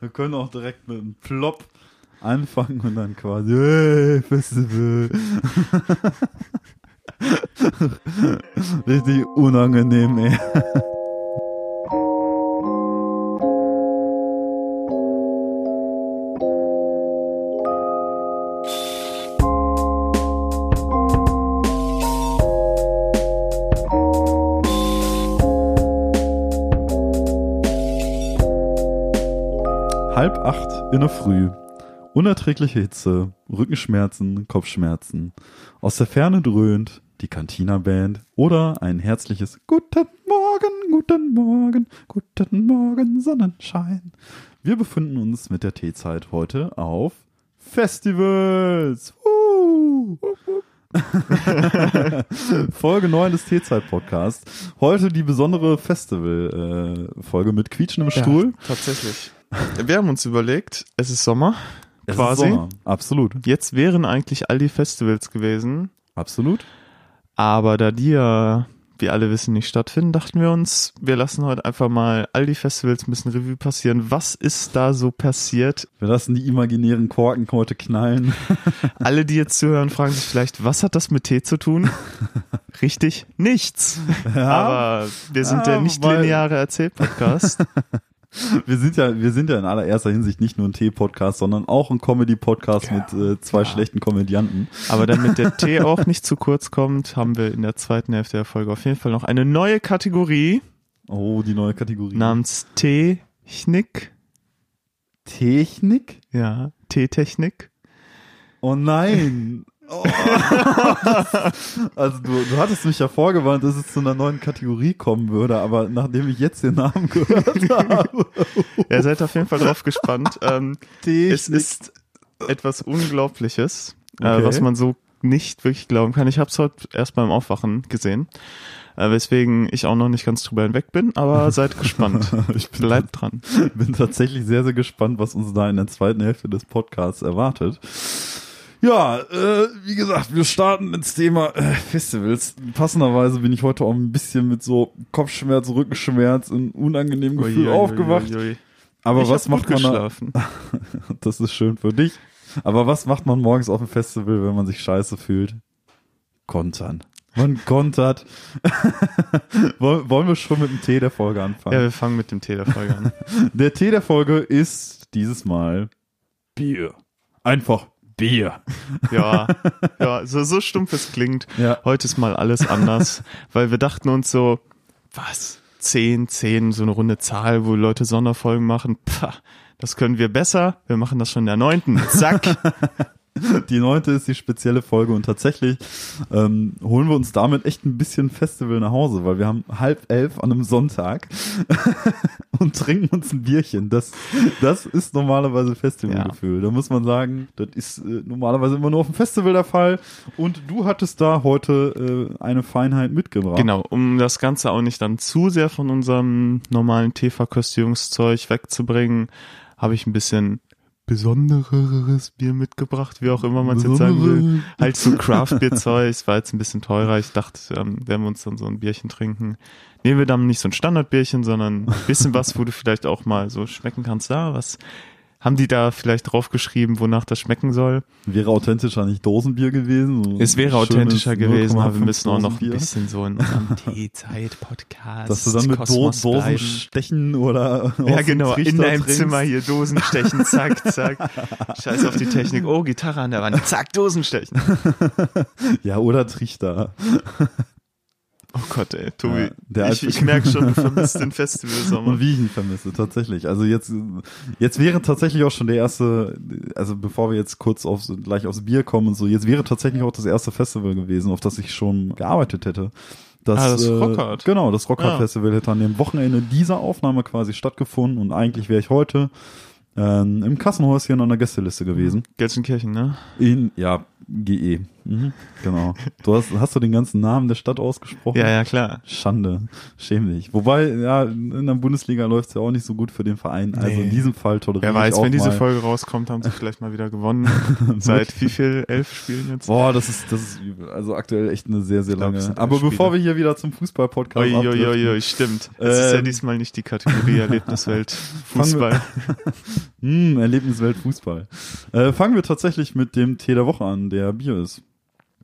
Wir können auch direkt mit einem Plop anfangen und dann quasi, hey, Festival. Richtig unangenehm, ey. In der Früh. Unerträgliche Hitze, Rückenschmerzen, Kopfschmerzen. Aus der Ferne dröhnt die Cantina-Band oder ein herzliches Guten Morgen, guten Morgen, guten Morgen, Sonnenschein. Wir befinden uns mit der Teezeit heute auf Festivals. Uh. Folge 9 des Teezeit-Podcasts. Heute die besondere Festival-Folge mit quietschendem Stuhl. Ja, tatsächlich. Wir haben uns überlegt, es ist Sommer, Es ist quasi. Sommer. Absolut. Jetzt wären eigentlich all die Festivals gewesen, Absolut. aber da die ja, wie alle wissen, nicht stattfinden, dachten wir uns, wir lassen heute einfach mal all die Festivals ein bisschen Revue passieren. Was ist da so passiert? Wir lassen die imaginären Korken heute knallen. Alle, die jetzt zuhören, fragen sich vielleicht, was hat das mit Tee zu tun? Richtig, nichts. Aber wir sind Ja, der nicht wobei- lineare Erzählpodcast. Wir sind ja, wir sind ja in allererster Hinsicht nicht nur ein Tee-Podcast, sondern auch ein Comedy-Podcast Ja, mit äh, zwei ja. schlechten Komödianten. Aber damit der Tee auch nicht zu kurz kommt, haben wir in der zweiten Hälfte der Folge auf jeden Fall noch eine neue Kategorie Oh, die neue Kategorie. namens Technik. Technik? Ja, Teetechnik. Oh nein. Oh. also du, du hattest mich ja vorgewarnt, dass es zu einer neuen Kategorie kommen würde, aber nachdem ich jetzt den Namen gehört habe. Ihr seid auf jeden Fall drauf gespannt. Ähm, es ist etwas Unglaubliches, äh, Okay. was man so nicht wirklich glauben kann. Ich habe es heute erst beim Aufwachen gesehen, äh, weswegen ich auch noch nicht ganz drüber hinweg bin, aber seid gespannt. ich bin, Bleibt dran. bin tatsächlich sehr, sehr gespannt, was uns da in der zweiten Hälfte des Podcasts erwartet. Ja, äh, wie gesagt, wir starten ins Thema äh, Festivals. Passenderweise bin ich heute auch ein bisschen mit so Kopfschmerz, Rückenschmerz und unangenehmem Gefühl Ui, ui, aufgewacht. ui. Aber ich was macht man da? geschlafen? Das ist schön für dich. Aber was macht man morgens auf dem Festival, wenn man sich scheiße fühlt? Kontern. Man kontert. Woll- Wollen wir schon mit dem Tee der Folge anfangen? Ja, wir fangen mit dem Tee der Folge an. Der Tee der Folge ist dieses Mal Bier. Einfach Bier. Ja, ja, so, so stumpf es klingt. Ja. Heute ist mal alles anders, weil wir dachten uns so, was? 10, 10, so eine runde Zahl, wo Leute Sonderfolgen machen. Pah, das können wir besser. Wir machen das schon in der neunten. Zack. Die neunte ist die spezielle Folge und tatsächlich ähm, holen wir uns damit echt ein bisschen Festival nach Hause, weil wir haben halb elf an einem Sonntag und trinken uns ein Bierchen. Das, das ist normalerweise Festivalgefühl. Da muss man sagen, das ist äh, normalerweise immer nur auf dem Festival der Fall. Und du hattest da heute äh, eine Feinheit mitgebracht. Genau, um das Ganze auch nicht dann zu sehr von unserem normalen Teeverköstigungszeug wegzubringen, habe ich ein bisschen besondereres Bier mitgebracht, wie auch immer man es jetzt sagen will. Halt so Craft-Bier-Zeug, es war jetzt ein bisschen teurer. Ich dachte, ähm, wenn wir uns dann so ein Bierchen trinken, nehmen wir dann nicht so ein Standardbierchen, sondern ein bisschen was, wo du vielleicht auch mal so schmecken kannst. Ja, was haben die da vielleicht draufgeschrieben, wonach das schmecken soll? Wäre authentischer nicht Dosenbier gewesen. So Es wäre authentischer gewesen, aber wir 0,5 müssen auch noch ein bisschen so in unserem Teezeit-Podcast. Dass du dann mit Kosmos Dosen bleiben. stechen oder Ja, genau, in deinem trinkst. Zimmer hier Dosen stechen, zack, zack. Scheiß auf die Technik. Oh, Gitarre an der Wand, zack, Dosen stechen. Ja, oder Trichter. Oh Gott, ey, Tobi. Ja, ich ich merke schon, du vermisst den Festivalsommer. Und wie ich ihn vermisse, tatsächlich. Also jetzt, jetzt wäre tatsächlich auch schon der erste, also bevor wir jetzt kurz aufs, gleich aufs Bier kommen und so, jetzt wäre tatsächlich auch das erste Festival gewesen, auf das ich schon gearbeitet hätte. Das, Ah, das äh, Rockhard. Genau, das Rockhard Ja. Festival hätte an dem Wochenende dieser Aufnahme quasi stattgefunden und eigentlich wäre ich heute ähm, im Kassenhäuschen an der Gästeliste gewesen. Gelsenkirchen, ne? In, ja, GE. Mhm, genau. Du hast, hast du den ganzen Namen der Stadt ausgesprochen? Ja, ja, klar. Schande. Schäm dich. Wobei, ja, in der Bundesliga läuft's ja auch nicht so gut für den Verein. Also Nee. in diesem Fall toleriere Wer ich weiß, auch wenn diese mal. Folge rauskommt, haben sie vielleicht mal wieder gewonnen. Seit wie viel? Elf Spielen jetzt? Boah, das ist, das ist. Also aktuell echt eine sehr, sehr Ich glaub, es lange. Aber bevor wir hier wieder zum Fußball-Podcast Ui, ui, abdriften, ui, ui, stimmt. Es ist ja Ähm, diesmal nicht die Kategorie Erlebniswelt Fußball. Hm, Erlebniswelt Fußball. Äh, fangen wir tatsächlich mit dem Tee der Woche an, der Bier ist.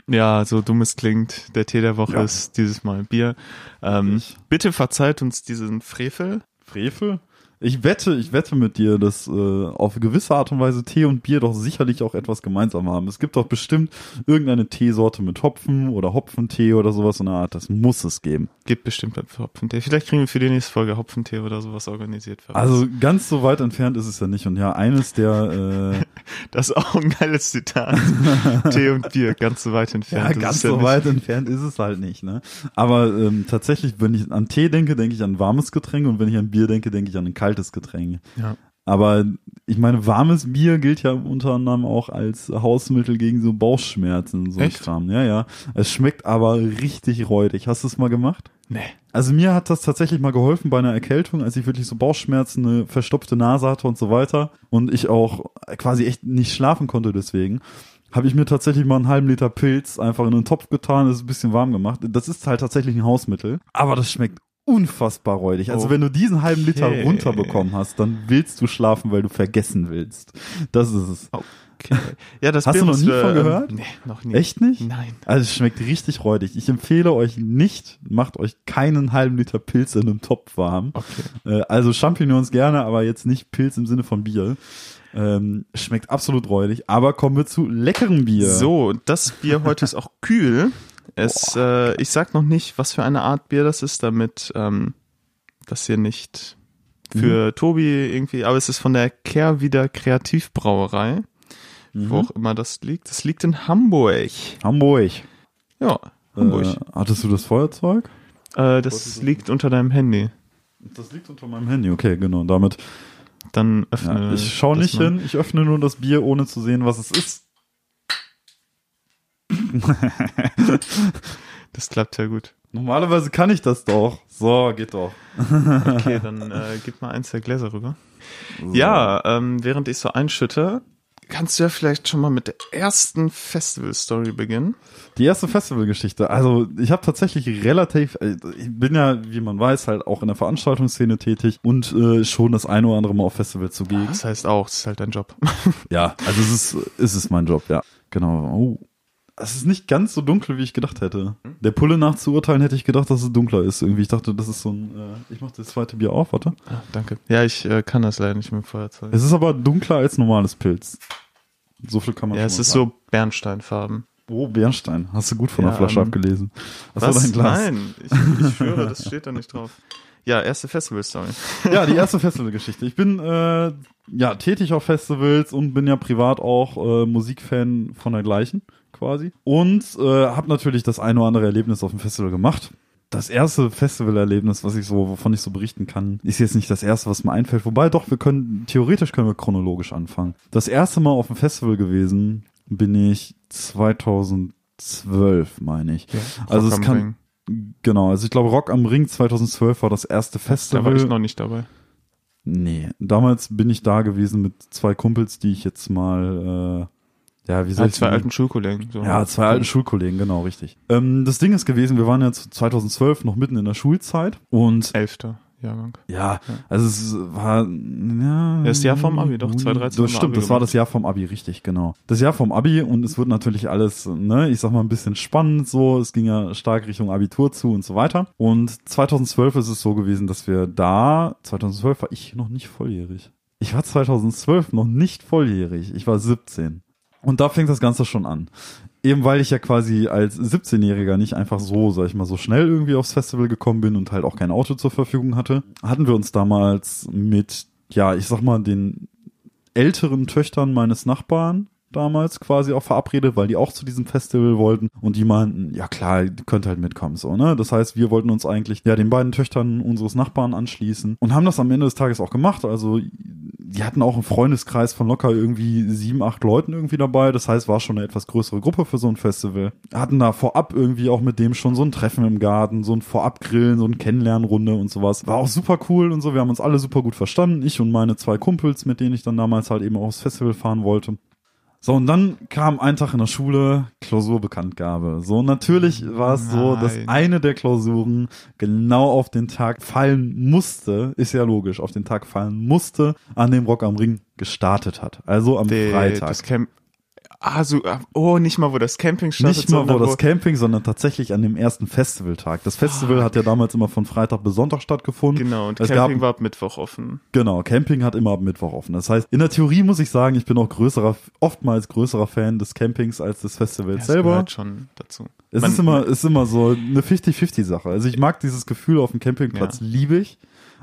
Ja, so dumm es klingt. Der Tee der Woche Ja. ist dieses Mal Bier. Ähm, bitte verzeiht uns diesen Frevel. Frevel? Ich wette, ich wette mit dir, dass äh, auf gewisse Art und Weise Tee und Bier doch sicherlich auch etwas gemeinsam haben. Es gibt doch bestimmt irgendeine Teesorte mit Hopfen oder Hopfentee oder sowas in der Art. Das muss es geben. Gibt bestimmt einen Hopfentee. Vielleicht kriegen wir für die nächste Folge Hopfentee oder sowas organisiert. Also ganz so weit entfernt ist es ja nicht. Und ja, eines der äh, das ist auch ein geiles Zitat. Tee und Bier, ganz so weit entfernt. Ja, ganz ja so nicht- weit entfernt ist es halt nicht, ne? Aber ähm, tatsächlich, wenn ich an Tee denke, denke ich an warmes Getränk und wenn ich an Bier denke, denke ich an ein kaltes Getränk. Ja. Aber ich meine, warmes Bier gilt ja unter anderem auch als Hausmittel gegen so Bauchschmerzen und so Echt? Kram. Ja, ja. Es schmeckt aber richtig räudig. Hast du es mal gemacht? Nee. Also mir hat das tatsächlich mal geholfen bei einer Erkältung, als ich wirklich so Bauchschmerzen, eine verstopfte Nase hatte und so weiter und ich auch quasi echt nicht schlafen konnte deswegen. Habe ich mir tatsächlich mal einen halben Liter Pilz einfach in einen Topf getan, ist ein bisschen warm gemacht. Das ist halt tatsächlich ein Hausmittel, aber das schmeckt unfassbar räudig. Also Oh. wenn du diesen halben Liter Okay. runterbekommen hast, dann willst du schlafen, weil du vergessen willst. Das ist es. Okay. Ja, das Hast Bier, du noch nie wir, von ähm, gehört? Nee, noch nie. Echt nicht? Nein. Also es schmeckt richtig räudig. Ich empfehle euch nicht, macht euch keinen halben Liter Pilz in einem Topf warm. Okay. Äh, also Champignons gerne, aber jetzt nicht Pilz im Sinne von Bier. Ähm, schmeckt absolut räudig. Aber kommen wir zu leckerem Bier. So, das Bier heute ist auch kühl. Es, äh, ich sag noch nicht, was für eine Art Bier das ist, damit ähm, das hier nicht für Tobi irgendwie, aber es ist von der Kehrwieder Kreativbrauerei, wo auch immer das liegt. Das liegt in Hamburg. Hamburg. Ja, Hamburg. Äh, hattest du das Feuerzeug? Äh, das liegt unter deinem Handy. Das liegt unter meinem Handy. Okay, genau. Damit. Dann öffne. Ja, ich schaue nicht hin. Ich öffne nur das Bier, ohne zu sehen, was es ist. Das klappt ja gut. Normalerweise kann ich das doch. So, geht doch. Okay, dann äh, gib mal eins der Gläser rüber. Ja, ähm, während ich so einschütte, kannst du ja vielleicht schon mal mit der ersten Festival-Story beginnen. Die erste Festivalgeschichte. Also ich habe tatsächlich relativ, äh, ich bin ja, wie man weiß, halt auch in der Veranstaltungsszene tätig und äh, schon das eine oder andere Mal auf Festivals zugegen. Das heißt auch, es ist halt dein Job. Ja, also es ist, es ist mein Job, ja. Genau. Oh. Es ist nicht ganz so dunkel, wie ich gedacht hätte. Der Pulle nach zu urteilen, hätte ich gedacht, dass es dunkler ist. Irgendwie, ich dachte, das ist so ein. Äh, ich mach das zweite Bier auf, warte. Ah, danke. Ja, ich äh, kann das leider nicht mit dem Feuerzeug. Es ist aber dunkler als normales Pilz. So viel kann man Ja, es ist sagen. so Bernsteinfarben. Oh, Bernstein. Hast du gut von der Ja, Flasche ähm, abgelesen. Das Was? war dein Glas. Nein, ich, ich schwöre, das steht da nicht drauf. Ja, erste Festival-Story. Ja, die erste Festivalgeschichte. Ich bin äh, ja tätig auf Festivals und bin ja privat auch äh, Musikfan von der gleichen quasi und äh, habe natürlich das eine oder andere Erlebnis auf dem Festival gemacht. Das erste Festivalerlebnis, was ich so, wovon ich so berichten kann, ist jetzt nicht das erste, was mir einfällt. Wobei doch, wir können theoretisch können wir chronologisch anfangen. Das erste Mal auf dem Festival gewesen bin ich 2012, meine ich. Also Rock es kann Ring. genau, also ich glaube Rock am Ring 2012 war das erste Da Festival. war ich noch nicht dabei. Nee, damals bin ich da gewesen mit zwei Kumpels, die ich jetzt mal, äh, ja, wie soll Ja, zwei alten Schulkollegen. So. Ja, zwei alten Schulkollegen, genau, richtig. Ähm, das Ding ist gewesen, wir waren ja zu 2012 noch mitten in der Schulzeit und Elfter Jahrgang. ja, also es war ja, Das Jahr vom Abi, doch, 2013 Das stimmt, Abi das war das Jahr vom Abi, richtig, genau. Das Jahr vom Abi und es wird natürlich alles, ne, ich sag mal ein bisschen spannend so, es ging ja stark Richtung Abitur zu und so weiter. Und 2012 ist es so gewesen, dass wir da, 2012 war ich noch nicht volljährig. Ich war 2012 noch nicht volljährig, ich war 17. Und da fängt das Ganze schon an. Eben weil ich ja quasi als 17-Jähriger nicht einfach so, sag ich mal, so schnell irgendwie aufs Festival gekommen bin und halt auch kein Auto zur Verfügung hatte, hatten wir uns damals mit, ja, ich sag mal, den älteren Töchtern meines Nachbarn damals quasi auch verabredet, weil die auch zu diesem Festival wollten und die meinten, ja klar, könnt halt mitkommen, so, ne? Das heißt, wir wollten uns eigentlich, ja, den beiden Töchtern unseres Nachbarn anschließen und haben das am Ende des Tages auch gemacht, also die hatten auch einen Freundeskreis von locker irgendwie sieben, acht Leuten irgendwie dabei. Das heißt, war schon eine etwas größere Gruppe für so ein Festival. Hatten da vorab irgendwie auch mit dem schon so ein Treffen im Garten, so ein Vorabgrillen, so ein Kennenlernrunde und sowas. War auch super cool und so. Wir haben uns alle super gut verstanden. Ich und meine zwei Kumpels, mit denen ich dann damals halt eben auch aufs Festival fahren wollte. So, und dann kam ein Tag in der Schule Klausurbekanntgabe. So, natürlich war es so, dass eine der Klausuren genau auf den Tag fallen musste, ist ja logisch, auf den Tag fallen musste, an dem Rock am Ring gestartet hat. Also am Der- Freitag. Das Camp ah, so, ah, oh, nicht mal, wo das Camping startet, Nicht mal wo das Camping, sondern tatsächlich an dem ersten Festivaltag. Das Festival hat ja damals immer von Freitag bis Sonntag stattgefunden. Genau, und es Camping gab, war ab Mittwoch offen. Genau, Camping hat immer ab Mittwoch offen. Das heißt, in der Theorie muss ich sagen, ich bin auch größerer, oftmals größerer Fan des Campings als des Festivals Das selber. gehört schon dazu. Es Man- ist immer, ist immer so eine 50-50-Sache. Also ich mag dieses Gefühl auf dem Campingplatz, Ja. liebe ich.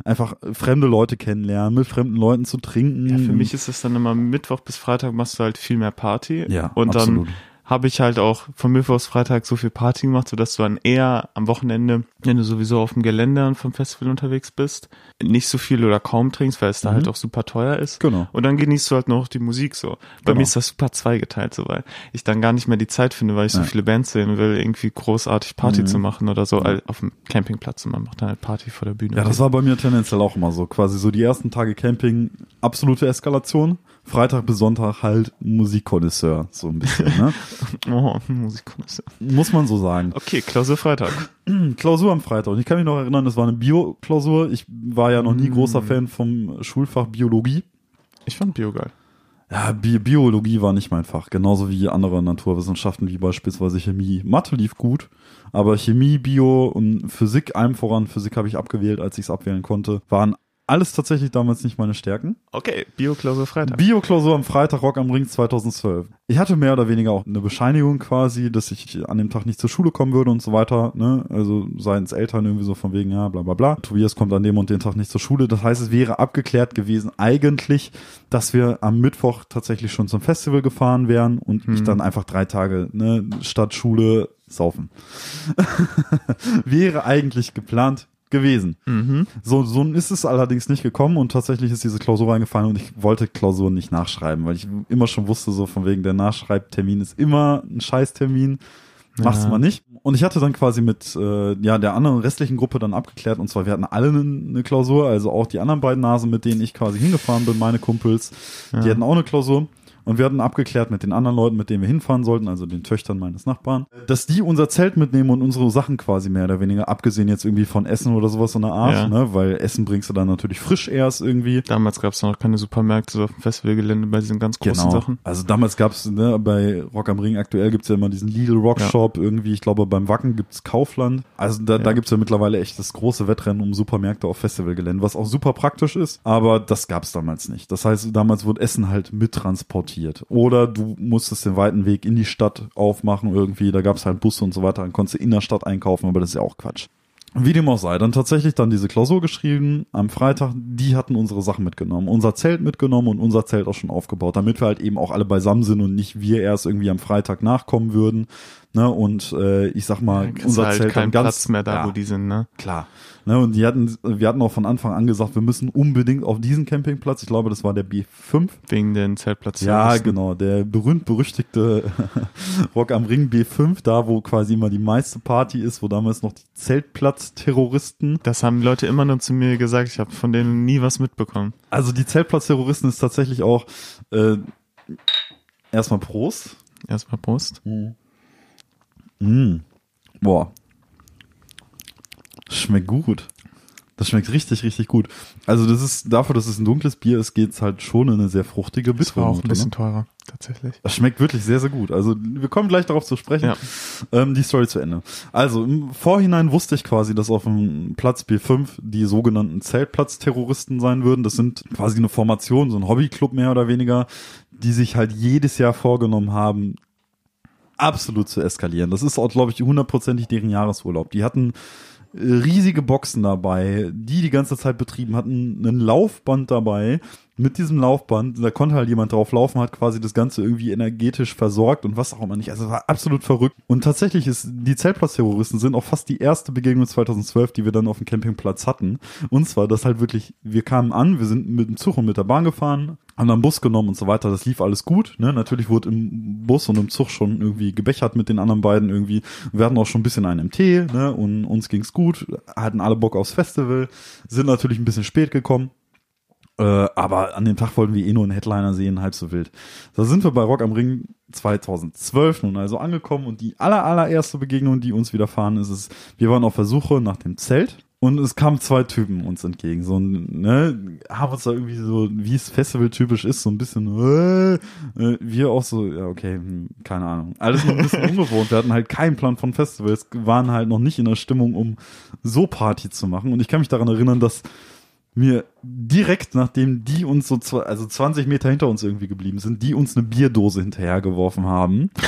Einfach fremde Leute kennenlernen, mit fremden Leuten zu trinken. Ja, für mich ist es dann immer Mittwoch bis Freitag machst du halt viel mehr Party. Ja, Und absolut. dann habe ich halt auch von Mittwoch bis Freitag so viel Party gemacht, sodass du dann eher am Wochenende, wenn du sowieso auf dem Gelände und vom Festival unterwegs bist, nicht so viel oder kaum trinkst, weil es da Mhm. halt auch super teuer ist. Genau. Und dann genießt du halt noch die Musik so. Bei Genau. mir ist das super zweigeteilt so, weil ich dann gar nicht mehr die Zeit finde, weil ich so Ja. viele Bands sehen will, irgendwie großartig Party Mhm. zu machen oder so all- auf dem Campingplatz und man macht dann halt Party vor der Bühne. Ja, das war bei mir tendenziell auch immer so. Quasi so die ersten Tage Camping, absolute Eskalation. Freitag bis Sonntag halt Musikkonnoisseur, so ein bisschen, ne? oh, Musikkonnoisseur. Muss man so sagen. Okay, Klausur Freitag. Klausur am Freitag. Und ich kann mich noch erinnern, das war eine Bio-Klausur. Ich war ja noch nie Mm. großer Fan vom Schulfach Biologie. Ich fand Bio geil. Ja, Bi Biologie war nicht mein Fach. Genauso wie andere Naturwissenschaften, wie beispielsweise Chemie. Mathe lief gut, aber Chemie, Bio und Physik, allem voran, Physik habe ich abgewählt, als ich es abwählen konnte, waren alles tatsächlich damals nicht meine Stärken. Okay, Bio-Klausur Freitag. Bio-Klausur am Freitag, Rock am Ring 2012. Ich hatte mehr oder weniger auch eine Bescheinigung quasi, dass ich an dem Tag nicht zur Schule kommen würde und so weiter. Ne? Also seitens Eltern irgendwie so von wegen, ja, bla bla bla. Tobias kommt an dem und den Tag nicht zur Schule. Das heißt, es wäre abgeklärt gewesen eigentlich, dass wir am Mittwoch tatsächlich schon zum Festival gefahren wären und ich Hm. dann einfach drei Tage ne, statt Schule saufen. wäre eigentlich geplant gewesen. Mhm. So, so ist es allerdings nicht gekommen und tatsächlich ist diese Klausur reingefallen und ich wollte Klausuren nicht nachschreiben, weil ich immer schon wusste, so von wegen der Nachschreibtermin ist immer ein Scheißtermin. Mach's Ja. mal nicht. Und ich hatte dann quasi mit äh, ja der anderen restlichen Gruppe dann abgeklärt und zwar wir hatten alle eine Klausur, also auch die anderen beiden Nasen, mit denen ich quasi hingefahren bin, meine Kumpels, die Ja. hatten auch eine Klausur. Und wir hatten abgeklärt mit den anderen Leuten, mit denen wir hinfahren sollten, also den Töchtern meines Nachbarn, dass die unser Zelt mitnehmen und unsere Sachen quasi mehr oder weniger, abgesehen jetzt irgendwie von Essen oder sowas so eine Art, Ja. ne? Weil Essen bringst du dann natürlich frisch erst irgendwie. Damals gab es noch keine Supermärkte so auf dem Festivalgelände bei diesen ganz großen Sachen. Also damals gab's ne, bei Rock am Ring aktuell gibt's ja immer diesen Lidl Rock Ja. Shop irgendwie. Ich glaube beim Wacken gibt's Kaufland. Also da, da Ja. gibt's ja mittlerweile echt das große Wettrennen um Supermärkte auf Festivalgelände, was auch super praktisch ist. Aber das gab's damals nicht. Das heißt, damals wurde Essen halt mittransportiert. Oder du musstest den weiten Weg in die Stadt aufmachen irgendwie. Da gab's halt Busse und so weiter. Dann konntest du in der Stadt einkaufen, aber das ist ja auch Quatsch. Wie dem auch sei, dann tatsächlich dann diese Klausur geschrieben am Freitag, die hatten unsere Sachen mitgenommen, unser Zelt mitgenommen und unser Zelt auch schon aufgebaut, damit wir halt eben auch alle beisammen sind und nicht wir erst irgendwie am Freitag nachkommen würden. Ne? Und äh, ich sag mal, kriegst unser halt Zelt keinen dann ganz Platz mehr da, ja, wo die sind, ne? klar. Ne? Und die hatten, wir hatten auch von Anfang an gesagt, wir müssen unbedingt auf diesen Campingplatz. Ich glaube, das war der B5. Wegen den Zeltplatz. Ja, genau, der berühmt-berüchtigte Rock am Ring B5, da wo quasi immer die meiste Party ist, wo damals noch die Zeltplatz-Terroristen. Das haben Leute immer nur zu mir gesagt. Ich habe von denen nie was mitbekommen. Also die Zeltplatz-Terroristen ist tatsächlich auch äh, erstmal Prost. Erstmal Prost. Mm. Boah. Schmeckt gut. Das schmeckt richtig, richtig gut. Also das ist, dafür, dass es ein dunkles Bier ist, geht's halt schon in eine sehr fruchtige Das war auch ein Bitternote, bisschen ne? teurer, tatsächlich. Das schmeckt wirklich sehr, sehr gut. Also wir kommen gleich darauf zu sprechen. Ja. Ähm, die Story zu Ende. Also im Vorhinein wusste ich quasi, dass auf dem Platz B5 die sogenannten Zeltplatz-Terroristen sein würden. Das sind quasi eine Formation, so ein Hobbyclub mehr oder weniger, die sich halt jedes Jahr vorgenommen haben, absolut zu eskalieren. Das ist auch, glaube ich, hundertprozentig deren Jahresurlaub. Die hatten äh, riesige Boxen dabei, die die ganze Zeit betrieben hatten, ein Laufband dabei, mit diesem Laufband, da konnte halt jemand drauf laufen, hat quasi das Ganze irgendwie energetisch versorgt und was auch immer nicht. Also war absolut verrückt. Und tatsächlich ist, die Zeltplatzterroristen sind auch fast die erste Begegnung 2012, die wir dann auf dem Campingplatz hatten. Und zwar, das halt wirklich, wir kamen an, wir sind mit dem Zug und mit der Bahn gefahren, haben dann Bus genommen und so weiter. Das lief alles gut. Ne? Natürlich wurde im Bus und im Zug schon irgendwie gebechert mit den anderen beiden irgendwie. Wir hatten auch schon ein bisschen einen MT ne? und uns ging's gut, hatten alle Bock aufs Festival, sind natürlich ein bisschen spät gekommen. Äh, aber an dem Tag wollten wir eh nur einen Headliner sehen, halb so wild. Da sind wir bei Rock am Ring 2012 nun also angekommen und die aller, allererste Begegnung, die uns widerfahren ist, ist, wir waren auf der Suche nach dem Zelt und es kamen zwei Typen uns entgegen. So, ne, haben uns da irgendwie so, wie es Festival-typisch ist, so ein bisschen, äh, äh, wir auch so, ja, okay, hm, keine Ahnung. Alles noch ein bisschen ungewohnt. Wir hatten halt keinen Plan von Festivals, waren halt noch nicht in der Stimmung, um so Party zu machen. Und ich kann mich daran erinnern, dass mir direkt nachdem die uns so, zwei, also 20 Meter hinter uns irgendwie geblieben sind, die uns eine Bierdose hinterhergeworfen haben.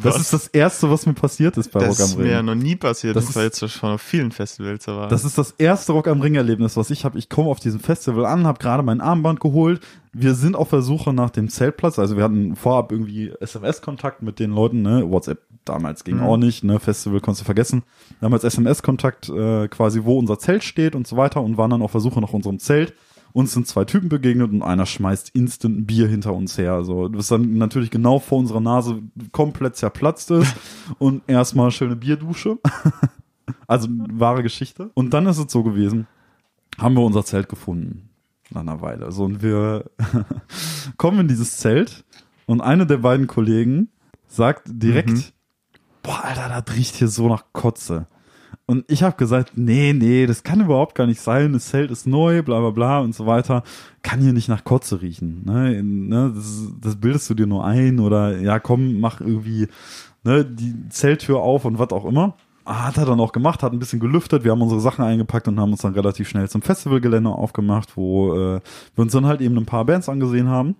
Das ist das erste, was mir passiert ist bei das Rock am ist Ring. mir ja noch nie passiert. Das Das, war ist- jetzt schon auf vielen Festivals, aber Das ist das erste Rock am Ring Erlebnis, was ich habe. Ich komme auf diesem Festival an, habe gerade mein Armband geholt. Wir sind auf der Suche nach dem Zeltplatz. Also wir hatten vorab irgendwie SMS-Kontakt mit den Leuten. Ne? WhatsApp damals ging Mhm. auch nicht. Ne? Festival konntest du vergessen. Damals SMS-Kontakt äh, quasi, wo unser Zelt steht und so weiter und waren dann auf der Suche nach unserem Zelt. Uns sind zwei Typen begegnet und einer schmeißt instant ein Bier hinter uns her. Also, was dann natürlich genau vor unserer Nase komplett zerplatzt ist und erstmal schöne Bierdusche. Also wahre Geschichte. Und dann ist es so gewesen, haben wir unser Zelt gefunden. Nach einer Weile. So, und wir kommen in dieses Zelt und eine der beiden Kollegen sagt direkt, Mhm. boah, Alter, das riecht hier so nach Kotze. Und ich habe gesagt, nee, nee, das kann überhaupt gar nicht sein. Das Zelt ist neu, bla bla bla und so weiter. Kann hier nicht nach Kotze riechen. Ne? Ne? Das, das bildest du dir nur ein oder ja, komm, mach irgendwie ne, die Zelttür auf und was auch immer. Hat er dann auch gemacht, hat ein bisschen gelüftet. Wir haben unsere Sachen eingepackt und haben uns dann relativ schnell zum Festivalgelände aufgemacht, wo äh, wir uns dann halt eben ein paar Bands angesehen haben.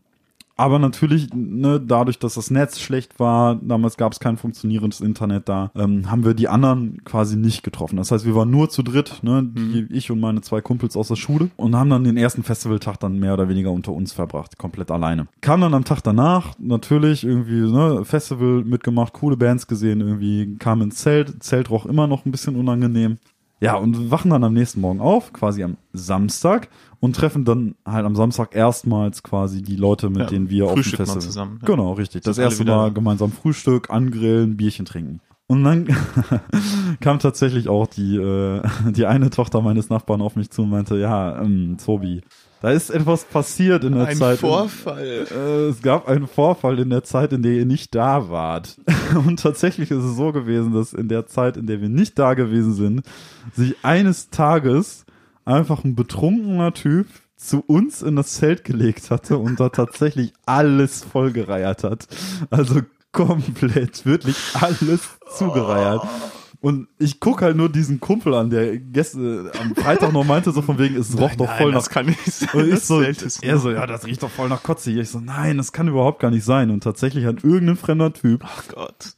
Aber natürlich, ne, dadurch, dass das Netz schlecht war, damals gab es kein funktionierendes Internet da, ähm, haben wir die anderen quasi nicht getroffen. Das heißt, wir waren nur zu dritt, ne, die, ich und meine zwei Kumpels aus der Schule und haben dann den ersten Festivaltag dann mehr oder weniger unter uns verbracht, komplett alleine. Kam dann am Tag danach natürlich irgendwie, ne, Festival mitgemacht, coole Bands gesehen, irgendwie kam ins Zelt, Zelt roch immer noch ein bisschen unangenehm. Ja, und wachen dann am nächsten Morgen auf, quasi am Samstag, und treffen dann halt am Samstag erstmals quasi die Leute, mit Ja, denen wir auf dem Festival. zusammen, ja. Genau, richtig. Das alle erste Mal gemeinsam Frühstück, angrillen, Bierchen trinken. Und dann kam tatsächlich auch die, äh, die eine Tochter meines Nachbarn auf mich zu und meinte, ja, ähm, Tobi, da ist etwas passiert in der ein Zeit. Vorfall. Äh, es gab einen Vorfall in der Zeit, in der ihr nicht da wart. Und tatsächlich ist es so gewesen, dass in der Zeit, in der wir nicht da gewesen sind, sich eines Tages einfach ein betrunkener Typ zu uns in das Zelt gelegt hatte und da tatsächlich alles vollgereiert hat. Also komplett, wirklich alles zugereiert. Und ich guck halt nur diesen Kumpel an, der gestern am Freitag noch meinte, so von wegen, es roch doch voll nach das kann nicht sein. und ich so, er so, ja, das riecht doch voll nach Kotze hier. Ich so, nein, das kann überhaupt gar nicht sein. Und tatsächlich hat irgendein fremder Typ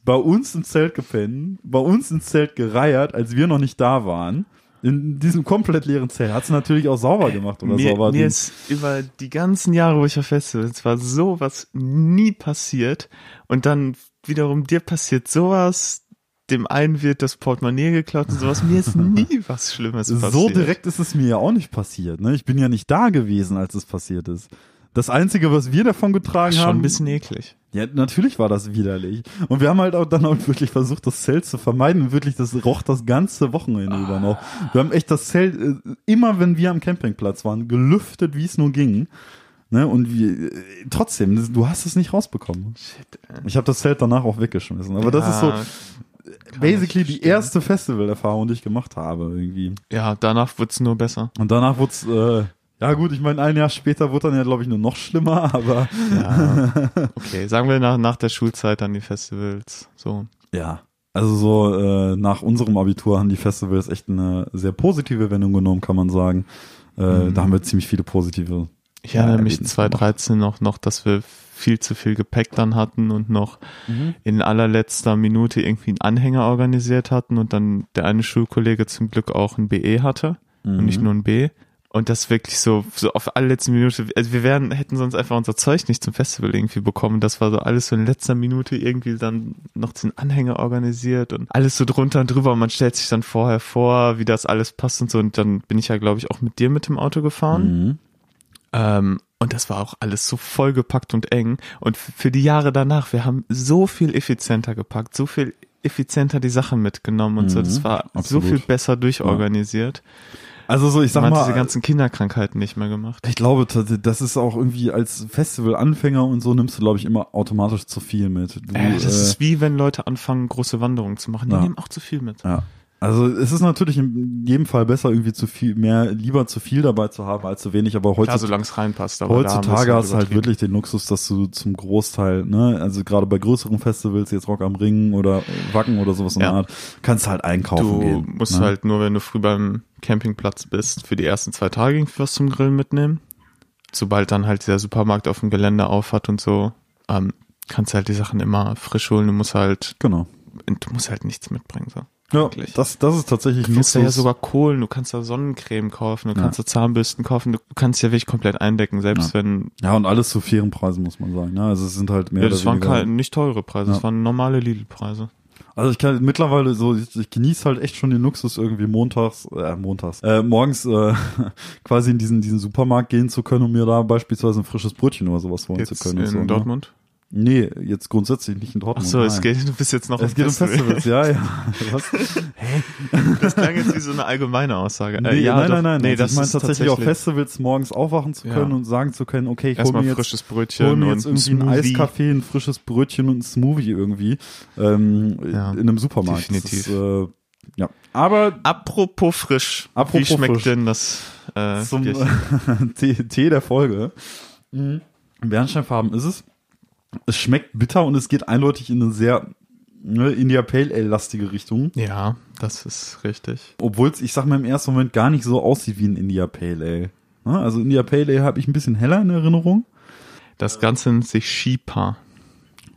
bei uns im Zelt gepennt, bei uns ins Zelt gereiert, als wir noch nicht da waren. In diesem komplett leeren Zelt. Hat es natürlich auch sauber gemacht oder. Mir, Aber mir den- ist über die ganzen Jahre, wo ich auf Festivals war, sowas nie passiert. Und dann wiederum dir passiert sowas, dem einen wird das Portemonnaie geklaut und sowas. Mir ist nie was Schlimmes passiert. so direkt ist es mir ja auch nicht passiert. Ne? Ich bin ja nicht da gewesen, als es passiert ist. Das Einzige, was wir davon getragen Schon haben, ein bisschen eklig. Ja, natürlich war das widerlich. Und wir haben halt auch dann auch wirklich versucht, das Zelt zu vermeiden. Und wirklich, das roch das ganze Wochenende über noch. Wir haben echt das Zelt, äh, immer wenn wir am Campingplatz waren, gelüftet, wie es nur ging. Ne? Und wir, äh, trotzdem, du hast es nicht rausbekommen. Shit, ey. Ich habe das Zelt danach auch weggeschmissen. Aber das ist so Ja, basically die erste Festivalerfahrung, die ich gemacht habe, irgendwie. Ja, danach wird's nur besser. Und danach wurde es, äh, ja gut, ich meine, ein Jahr später wurde dann ja, glaube ich, nur noch schlimmer, aber Ja. Okay, sagen wir nach, nach der Schulzeit dann die Festivals. So. Ja. Also so äh, nach unserem Abitur haben die Festivals echt eine sehr positive Wendung genommen, kann man sagen. Äh, Da haben wir ziemlich viele positive. Ich erinnere Ja, mich Erlebnisse 2013 noch, noch, dass wir viel zu viel Gepäck dann hatten und noch in allerletzter Minute irgendwie einen Anhänger organisiert hatten und dann der eine Schulkollege zum Glück auch ein BE hatte und nicht nur ein B. Und das wirklich so, so auf allerletzte Minute, also wir wären, hätten sonst einfach unser Zeug nicht zum Festival irgendwie bekommen. Das war so alles so in letzter Minute irgendwie dann noch den Anhänger organisiert und alles so drunter und drüber. Und man stellt sich dann vorher vor, wie das alles passt und so. Und dann bin ich ja, glaube ich, auch mit dir mit dem Auto gefahren. Mhm. Ähm, und das war auch alles so vollgepackt und eng. Und für die Jahre danach, wir haben so viel effizienter gepackt, so viel effizienter die Sachen mitgenommen und so. Das Mhm, war so absolut. viel besser durchorganisiert. Also so, ich sag Man hat mal, diese ganzen Kinderkrankheiten nicht mehr gemacht. ich glaube, das ist auch irgendwie als Festival-Anfänger und so nimmst du, glaube ich, immer automatisch zu viel mit. Du, Äh, das äh, ist wie wenn Leute anfangen, große Wanderungen zu machen. Die Ja. nehmen auch zu viel mit. Ja. Also es ist natürlich in jedem Fall besser, irgendwie zu viel, mehr, lieber zu viel dabei zu haben als zu wenig, aber Klar, heutzutage, solange es reinpasst. Aber heutzutage hast du halt wirklich den Luxus, dass du zum Großteil, ne, also gerade bei größeren Festivals, jetzt Rock am Ring oder Wacken oder sowas in der Ja. Art, kannst du halt einkaufen Du gehen. musst ne? halt nur, wenn du früh beim Campingplatz bist, für die ersten zwei Tage irgendwie was zum Grillen mitnehmen. Sobald dann halt dieser Supermarkt auf dem Gelände aufhat und so, ähm, kannst du halt die Sachen immer frisch holen. Du musst halt, Genau. du musst halt nichts mitbringen, so. Ja, das, das ist tatsächlich Du ein kannst ja sogar Kohlen, du kannst da Sonnencreme kaufen, du Ja. kannst da Zahnbürsten kaufen, du kannst ja wirklich komplett eindecken, selbst wenn, ja, und alles zu fairen Preisen, muss man sagen. Ne? Also es sind halt mehr ja, oder das waren keine, nicht teure Preise, Ja. das waren normale Lidl-Preise. Also ich kann mittlerweile so, ich, ich genieße halt echt schon den Luxus, irgendwie montags, äh, montags, äh, morgens äh, quasi in diesen, diesen Supermarkt gehen zu können, um mir da beispielsweise ein frisches Brötchen oder sowas holen Jetzt zu können. in so, ne? Nee, jetzt grundsätzlich nicht in Ach Dortmund. so, es geht, du bist jetzt noch es im geht um Festival. Festivals, ja, ja. Was? Das klang jetzt wie so eine allgemeine Aussage. Nee, Äh, ja, nein, doch. nein, nein. Nee, das ich meine tatsächlich auf Festivals morgens aufwachen zu können Ja. und sagen zu können, okay, ich hole mir jetzt frisches hol Brötchen mir und jetzt irgendwie ein. Eiskaffee, ein frisches Brötchen und ein Smoothie irgendwie ähm, Ja, in einem Supermarkt. definitiv. Ist, äh, ja, aber Apropos frisch. Apropos Wie schmeckt frisch. denn das äh, zum? Tee, Tee der Folge. Mhm. Bernsteinfarben ist es. Es schmeckt bitter und es geht eindeutig in eine sehr ne, India Pale Ale lastige Richtung. Ja, das ist richtig. Obwohl es, ich sag mal, im ersten Moment gar nicht so aussieht wie ein India Pale Ale. Ne? Also India Pale Ale habe ich ein bisschen heller in Erinnerung. Das Ganze nennt sich Shipa.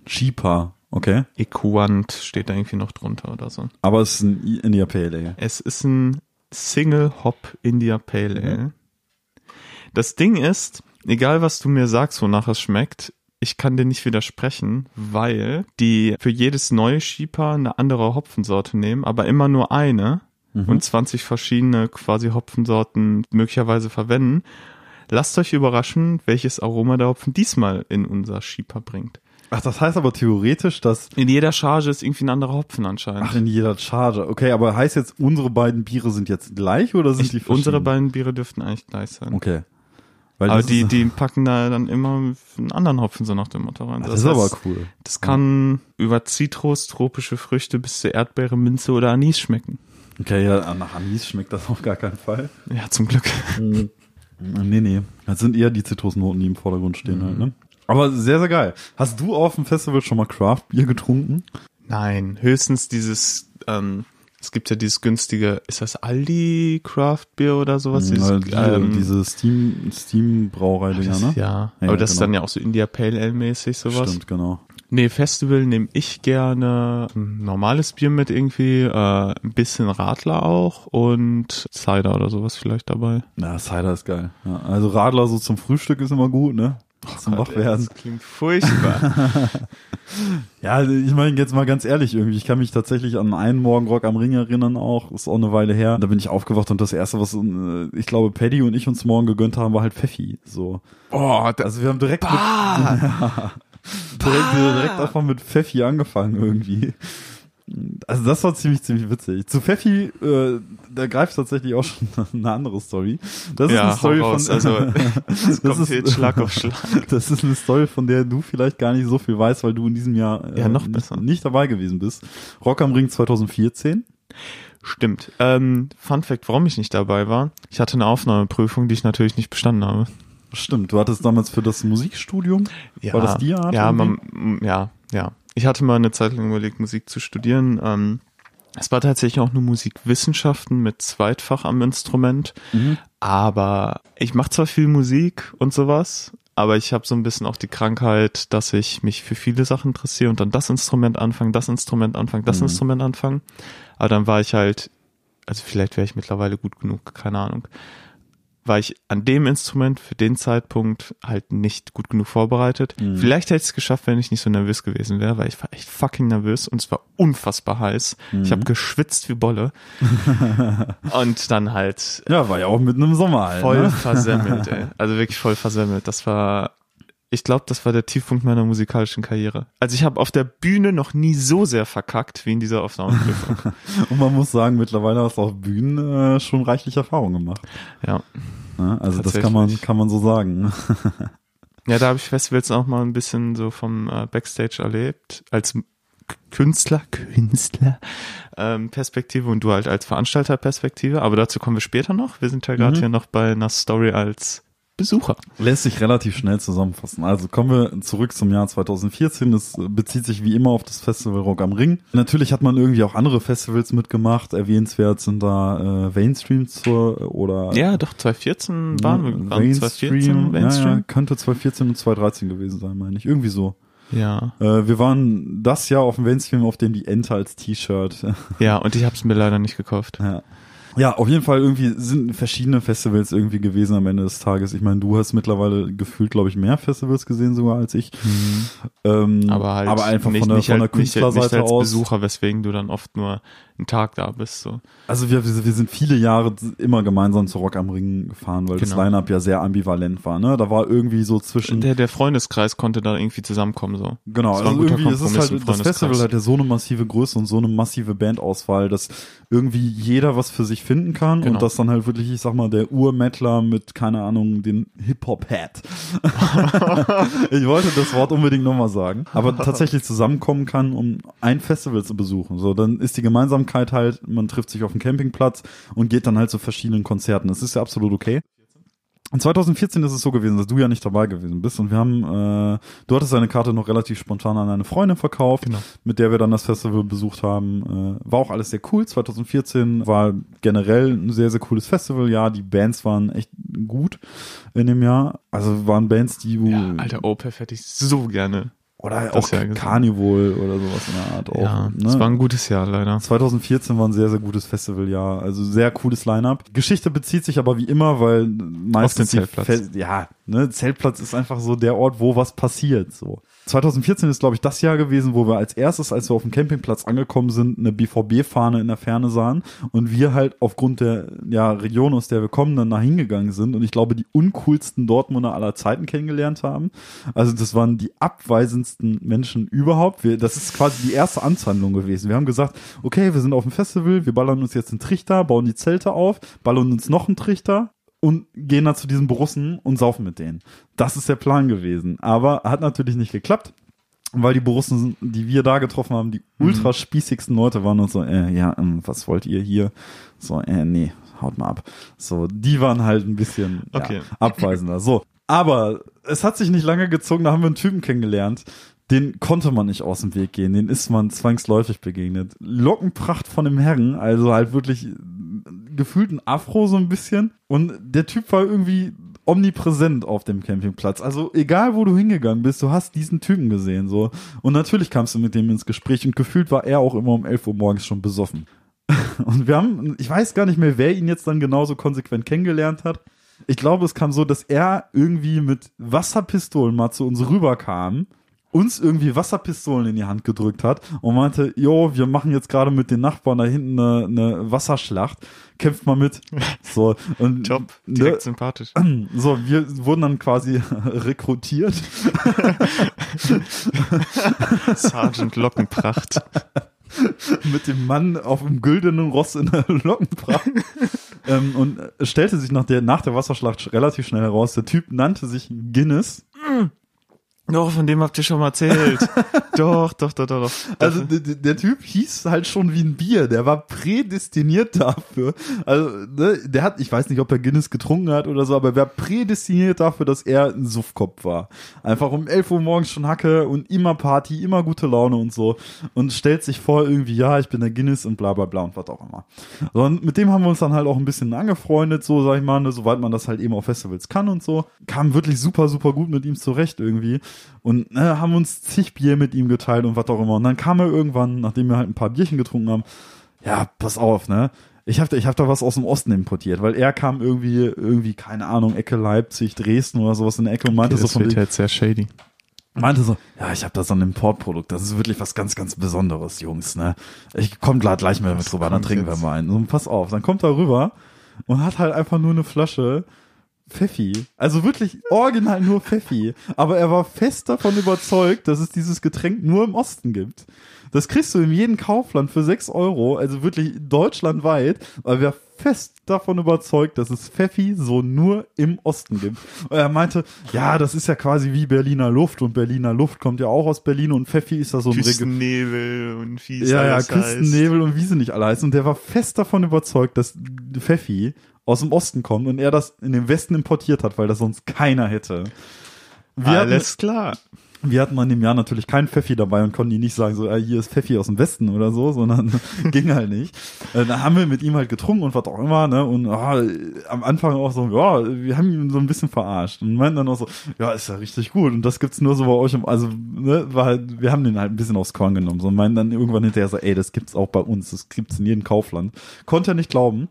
Cheaper, okay. Equant steht da irgendwie noch drunter oder so. Aber es ist ein India Pale Ale. Es ist ein Single Hop India Pale Ale. Das Ding ist, egal was du mir sagst, wonach es schmeckt, ich kann dir nicht widersprechen, weil die für jedes neue Shipa eine andere Hopfensorte nehmen, aber immer nur eine und 20 verschiedene quasi Hopfensorten möglicherweise verwenden. Lasst euch überraschen, welches Aroma der Hopfen diesmal in unser Shipa bringt. Ach, das heißt aber theoretisch, dass In jeder Charge ist irgendwie ein anderer Hopfen anscheinend. Ach, in jeder Charge. Okay, aber heißt jetzt, unsere beiden Biere sind jetzt gleich oder sind ich, die verschieden? unsere beiden Biere dürften eigentlich gleich sein. Okay. Weil Aber das die, ist, die packen da dann immer einen anderen Hopfen so nach dem Motto rein. das ist aber heißt, cool. Das kann über Zitrus, tropische Früchte bis zu Erdbeere, Minze oder Anis schmecken. Okay, ja, nach Anis schmeckt das auf gar keinen Fall. Ja, zum Glück. Nee, nee. Das sind eher die Zitrusnoten, die im Vordergrund stehen halt, ne? Aber sehr, sehr geil. Hast du auf dem Festival schon mal Craft Bier getrunken? Nein, höchstens dieses, ähm, es gibt ja dieses günstige, ist das Aldi Craft Beer oder sowas? Dieses, Äh, die, ähm, diese Steam, Steam Brauerei-Dinger, das, ne? ja. Ja, aber das ist genau. dann ja auch so India Pale Ale mäßig sowas. Stimmt, genau. Nee, Festival nehme ich gerne ein normales Bier mit irgendwie, äh, ein bisschen Radler auch und Cider oder sowas vielleicht dabei. Ja, Cider ist geil. Ja, also Radler so zum Frühstück ist immer gut, ne? Zum Wachwerden. Das klingt furchtbar. Ja, also ich meine jetzt mal ganz ehrlich irgendwie, ich kann mich tatsächlich an einen Morgen Rock am Ring erinnern auch, ist auch eine Weile her. Da bin ich aufgewacht und das erste, was äh, ich glaube Paddy und ich uns morgen gegönnt haben, war halt Pfeffi. So, da, also wir haben direkt mit, bah, direkt, direkt davon mit Pfeffi angefangen irgendwie. Also das war ziemlich, ziemlich witzig. Zu Pfeffi, äh, da greift tatsächlich auch schon eine andere Story. Das ist ja, eine Story raus. von, also, es kommt ist- jetzt Schlag auf Schlag. das ist eine Story, von der du vielleicht gar nicht so viel weißt, weil du in diesem Jahr äh, Ja, noch nicht, besser. nicht dabei gewesen bist. Rock am Ring 2014. Stimmt. Ähm, Fun Fact, warum ich nicht dabei war. Ich hatte eine Aufnahmeprüfung, die ich natürlich nicht bestanden habe. Stimmt, du hattest damals für das Musikstudium, Ja, war das die Art? Ja, man, ja, ja. Ich hatte mal eine Zeit lang überlegt, Musik zu studieren. Ähm, es war tatsächlich auch nur Musikwissenschaften mit Zweitfach am Instrument. Mhm. Aber ich mache zwar viel Musik und sowas, aber ich habe so ein bisschen auch die Krankheit, dass ich mich für viele Sachen interessiere und dann das Instrument anfangen, das Instrument anfangen, das Mhm. Instrument anfangen. Aber dann war ich halt, also vielleicht wäre ich mittlerweile gut genug, keine Ahnung. War ich an dem Instrument für den Zeitpunkt halt nicht gut genug vorbereitet. Mhm. Vielleicht hätte ich es geschafft, wenn ich nicht so nervös gewesen wäre, weil ich war echt fucking nervös und es war unfassbar heiß. Mhm. Ich habe geschwitzt wie Bolle. und dann halt Ja, war ja auch mitten im Sommer halt. voll ne? versemmelt, ey. Also wirklich voll versemmelt. Das war, ich glaube, das war der Tiefpunkt meiner musikalischen Karriere. Also ich habe auf der Bühne noch nie so sehr verkackt wie in dieser Aufnahmeprüfung. Und man muss sagen, mittlerweile hast du auf Bühnen äh, schon reichlich Erfahrung gemacht. ja. Ne? Also das kann man, kann man so sagen. Ja, da habe ich Festivals auch mal ein bisschen so vom äh, Backstage erlebt, als Künstler, Künstler ähm, Perspektive und du halt als Veranstalterperspektive. Aber dazu kommen wir später noch. Wir sind ja gerade Mhm. hier noch bei einer Story als Besucher. Lässt sich relativ schnell zusammenfassen. Also kommen wir zurück zum Jahr 2014. Es bezieht sich wie immer auf das Festival Rock am Ring. Natürlich hat man irgendwie auch andere Festivals mitgemacht. Erwähnenswert sind da äh, Mainstream zur oder Ja, doch, 2014 waren wir, waren Mainstream, 2014 Ja, ja, Mainstream. könnte 2014 und 2013 gewesen sein, meine ich. Irgendwie so. Ja. Äh, wir waren das Jahr auf dem Mainstream, auf dem die Ente als T-Shirt Ja, und ich habe es mir leider nicht gekauft. Ja. Ja, auf jeden Fall irgendwie sind verschiedene Festivals irgendwie gewesen am Ende des Tages. Ich meine, du hast mittlerweile gefühlt, glaube ich, mehr Festivals gesehen sogar als ich. Ähm, Aber halt aber einfach nicht, von der, nicht, von der halt, nicht, nicht Künstlerseite als aus. Besucher, weswegen du dann oft nur einen Tag da bist. So. Also wir, wir sind viele Jahre immer gemeinsam zu Rock am Ring gefahren, weil das Genau. Line-Up ja sehr ambivalent war. Ne? Da war irgendwie so zwischen Der, der Freundeskreis konnte da irgendwie zusammenkommen. so. Genau, Das also irgendwie ist es halt, das. Festival hat ja so eine massive Größe und so eine massive Bandauswahl, dass irgendwie jeder was für sich finden kann Genau. und dass dann halt wirklich, ich sag mal, der Ur-Mettler mit, keine Ahnung, den Hip-Hop-Hat. ich wollte das Wort unbedingt nochmal sagen, aber tatsächlich zusammenkommen kann, um ein Festival zu besuchen. So, dann ist die Gemeinsamkeit halt, man trifft sich auf dem Campingplatz und geht dann halt zu verschiedenen Konzerten. Das ist ja absolut okay. Und 2014 ist es so gewesen, dass du ja nicht dabei gewesen bist und wir haben, äh, du hattest deine Karte noch relativ spontan an eine Freundin verkauft, Genau. mit der wir dann das Festival besucht haben. Äh, war auch alles sehr cool. 2014 war generell ein sehr, sehr cooles Festival. Ja, die Bands waren echt gut in dem Jahr. Also waren Bands, die Ja, alter Opeth hätte ich so gerne. Oder das auch Jahr gesehen. Carnival oder sowas in der Art auch. ja, ne? das war ein gutes Jahr leider. 2014 war ein sehr, sehr gutes Festivaljahr. Also sehr cooles Line-Up. Geschichte bezieht sich aber wie immer, weil meistens den die Zeltplatz. Ja, ne, Zeltplatz ist einfach so der Ort, wo was passiert. So. 2014 ist, glaube ich, das Jahr gewesen, wo wir als erstes, als wir auf dem Campingplatz angekommen sind, eine BVB-Fahne in der Ferne sahen und wir halt aufgrund der ja, Region, aus der wir kommen, dann da hingegangen sind und ich glaube, die uncoolsten Dortmunder aller Zeiten kennengelernt haben. Also das waren die abweisendsten Menschen überhaupt. Wir, das ist quasi die erste Amtshandlung gewesen. Wir haben gesagt, okay, wir sind auf dem Festival, wir ballern uns jetzt einen Trichter, bauen die Zelte auf, ballern uns noch einen Trichter und gehen dann zu diesen Borussen und saufen mit denen. Das ist der Plan gewesen. Aber hat natürlich nicht geklappt. Weil die Borussen, die wir da getroffen haben, die ultra spießigsten Leute waren und so, äh, ja, ähm, was wollt ihr hier? So, äh, nee, haut mal ab. So, die waren halt ein bisschen Okay. ja, abweisender. So, aber es hat sich nicht lange gezogen, da haben wir einen Typen kennengelernt, den konnte man nicht aus dem Weg gehen, den ist man zwangsläufig begegnet. Lockenpracht von dem Herren, also halt wirklich gefühlt ein Afro so ein bisschen und der Typ war irgendwie omnipräsent auf dem Campingplatz. Also egal, wo du hingegangen bist, du hast diesen Typen gesehen, so. Und natürlich kamst du mit dem ins Gespräch und gefühlt war er auch immer um 11 Uhr morgens schon besoffen. Und wir haben, ich weiß gar nicht mehr, wer ihn jetzt dann genauso konsequent kennengelernt hat. Ich glaube, es kam so, dass er irgendwie mit Wasserpistolen mal zu uns rüberkam, uns irgendwie Wasserpistolen in die Hand gedrückt hat und meinte, jo, wir machen jetzt gerade mit den Nachbarn da hinten eine, eine Wasserschlacht, kämpft mal mit. So, und Top, ne, direkt sympathisch. so, wir wurden dann quasi rekrutiert. Sergeant Lockenpracht. mit dem Mann auf dem güldenen Ross in der Lockenpracht. ähm, und stellte sich nach der, nach der Wasserschlacht relativ schnell heraus, der Typ nannte sich Guinness. Doch, von dem habt ihr schon mal erzählt. doch, doch, doch, doch. doch. Also der, Typ hieß halt schon wie ein Bier, der war prädestiniert dafür. Also ne, der hat, ich weiß nicht, ob er Guinness getrunken hat oder so, aber er war prädestiniert dafür, dass er ein Suffkopf war. Einfach um 11 Uhr morgens schon Hacke und immer Party, immer gute Laune und so. Und stellt sich vor irgendwie, ja, ich bin der Guinness und bla bla bla und was auch immer. So, und mit dem haben wir uns dann halt auch ein bisschen angefreundet, so sag ich mal, ne, soweit man das halt eben auf Festivals kann und so. Kam wirklich super, super gut mit ihm zurecht irgendwie. Und ne, haben uns zig Bier mit ihm geteilt und was auch immer. Und dann kam er irgendwann, nachdem wir halt ein paar Bierchen getrunken haben, ja, pass auf, ne? Ich habe ich hab da was aus dem Osten importiert, weil er kam irgendwie, irgendwie, keine Ahnung, Ecke Leipzig, Dresden oder sowas in der Ecke und meinte Okay, so das von wird wegen- jetzt sehr shady. meinte so, ja, ich habe da so ein Importprodukt, das ist wirklich was ganz, ganz Besonderes, Jungs, ne? Ich komm gleich gleich mal mit drüber, dann trinken wir jetzt? mal einen. So, pass auf, dann kommt er rüber und hat halt einfach nur eine Flasche Pfeffi. Also wirklich original nur Pfeffi. Aber er war fest davon überzeugt, dass es dieses Getränk nur im Osten gibt. Das kriegst du in jedem Kaufland für 6 Euro, also wirklich deutschlandweit, weil wir fest davon überzeugt, dass es Pfeffi so nur im Osten gibt. Und er meinte, ja, das ist ja quasi wie Berliner Luft und Berliner Luft kommt ja auch aus Berlin und Pfeffi ist da so ein. Küstennebel und wie es Ja, ja, Küstennebel und wie sie nicht alle heißen. Und der war fest davon überzeugt, dass Pfeffi aus dem Osten kommt und er das in den Westen importiert hat, weil das sonst keiner hätte. Wir heißt. hatten, Alles klar. wir hatten an dem Jahr natürlich keinen Pfeffi dabei und konnten ihm nicht sagen, so, ah, hier ist Pfeffi aus dem Westen oder so, sondern ging halt nicht. Äh, da haben wir mit ihm halt getrunken und was auch immer, ne, und ah, am Anfang auch so, ja, wir haben ihn so ein bisschen verarscht und meinten dann auch so, ja, ist ja richtig gut und das gibt's nur so bei euch, im, also, ne, war halt, wir haben den halt ein bisschen aufs Korn genommen, so, und meinten dann irgendwann hinterher so, ey, das gibt's auch bei uns, das gibt's in jedem Kaufland. Konnte er nicht glauben.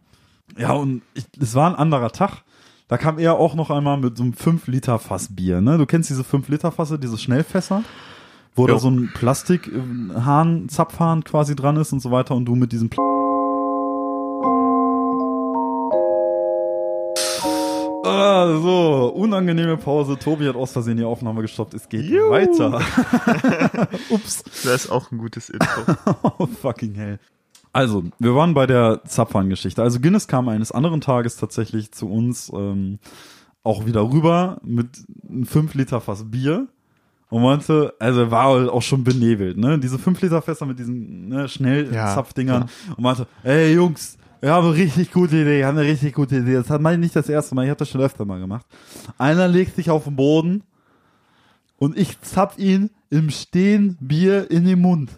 Ja, und ich, es war ein anderer Tag. Da kam er auch noch einmal mit so einem 5-Liter-Fass Bier, ne? Du kennst diese 5-Liter-Fasse, diese Schnellfässer, wo da Jo. so ein Plastikhahn, Zapfhahn quasi dran ist und so weiter und du mit diesem Pl Ah, so, unangenehme Pause. Tobi hat aus Versehen die Aufnahme gestoppt. Es geht Juhu. weiter. Ups. Das ist auch ein gutes Intro. Oh, fucking hell. Also, wir waren bei der Zapfhahn-Geschichte. Also Guinness kam eines anderen Tages tatsächlich zu uns ähm, auch wieder rüber mit einem 5 Liter Fass Bier und meinte, also er war auch schon benebelt, ne? Diese 5 Liter Fässer mit diesen ne, Ja, Schnellzapfdingern und meinte, ey Jungs, wir haben eine richtig gute Idee, wir haben eine richtig gute Idee. Das hat man nicht das erste Mal, ich habe das schon öfter mal gemacht. Einer legt sich auf den Boden und ich zapf ihn im Stehen Bier in den Mund.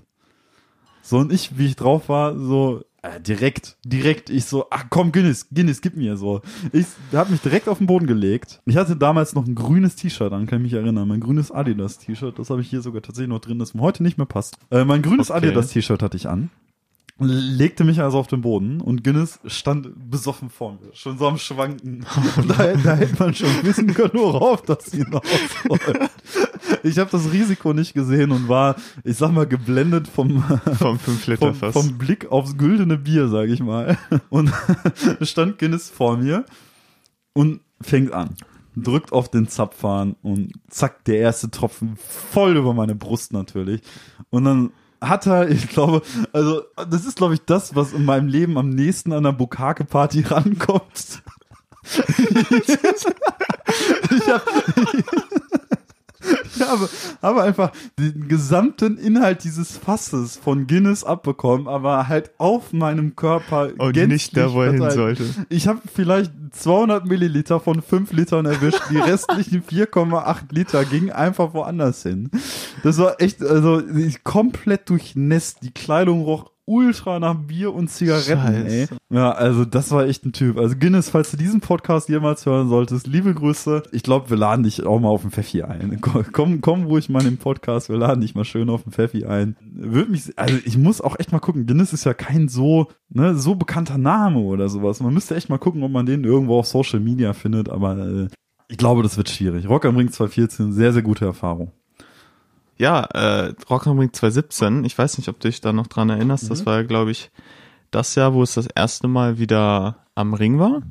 So, und ich, wie ich drauf war, so, äh, direkt, direkt, ich so, ach komm, Guinness, Guinness, gib mir so. Ich hab mich direkt auf den Boden gelegt. Ich hatte damals noch ein grünes T-Shirt an, kann ich mich erinnern. Mein grünes Adidas-T-Shirt, das habe ich hier sogar tatsächlich noch drin, das mir heute nicht mehr passt. Äh, mein grünes Okay. Adidas-T-Shirt hatte ich an. Legte mich also auf den Boden und Guinness stand besoffen vor mir, schon so am Schwanken. da, da hätte man schon wissen können, worauf das hinausläuft. Ich habe das Risiko nicht gesehen und war, ich sag mal, geblendet vom, Vom 5 Liter vom, vom Blick aufs güldene Bier, sage ich mal. Und stand Guinness vor mir und fängt an. Drückt auf den Zapfhahn und zack, der erste Tropfen voll über meine Brust natürlich. Und dann hat er, ich glaube, also das ist, glaube ich, das, was in meinem Leben am nächsten an einer Bukake-Party rankommt. ich ich habe, habe einfach den gesamten Inhalt dieses Fasses von Guinness abbekommen, aber halt auf meinem Körper Und nicht da, wo er hin sollte. Ich habe vielleicht 200 Milliliter von 5 Litern erwischt. Die restlichen 4,8 Liter gingen einfach woanders hin. Das war echt, also komplett durchnässt. Die Kleidung roch ultra nach Bier und Zigaretten, ey. Ja, also das war echt ein Typ. Also Guinness, falls du diesen Podcast jemals hören solltest, liebe Grüße. Ich glaube, wir laden dich auch mal auf den Pfeffi ein. Komm, komm ruhig mal in den Podcast, wir laden dich mal schön auf den Pfeffi ein. Würde mich, also ich muss auch echt mal gucken. Guinness ist ja kein so, ne, so bekannter Name oder sowas. Man müsste echt mal gucken, ob man den irgendwo auf Social Media findet, aber äh, ich glaube, das wird schwierig. Rock am Ring 2014, sehr, sehr gute Erfahrung. Ja, äh, Rock am Ring 2017, ich weiß nicht, ob du dich da noch dran erinnerst, das war ja, glaube ich, das Jahr, wo es das erste Mal wieder am Ring war,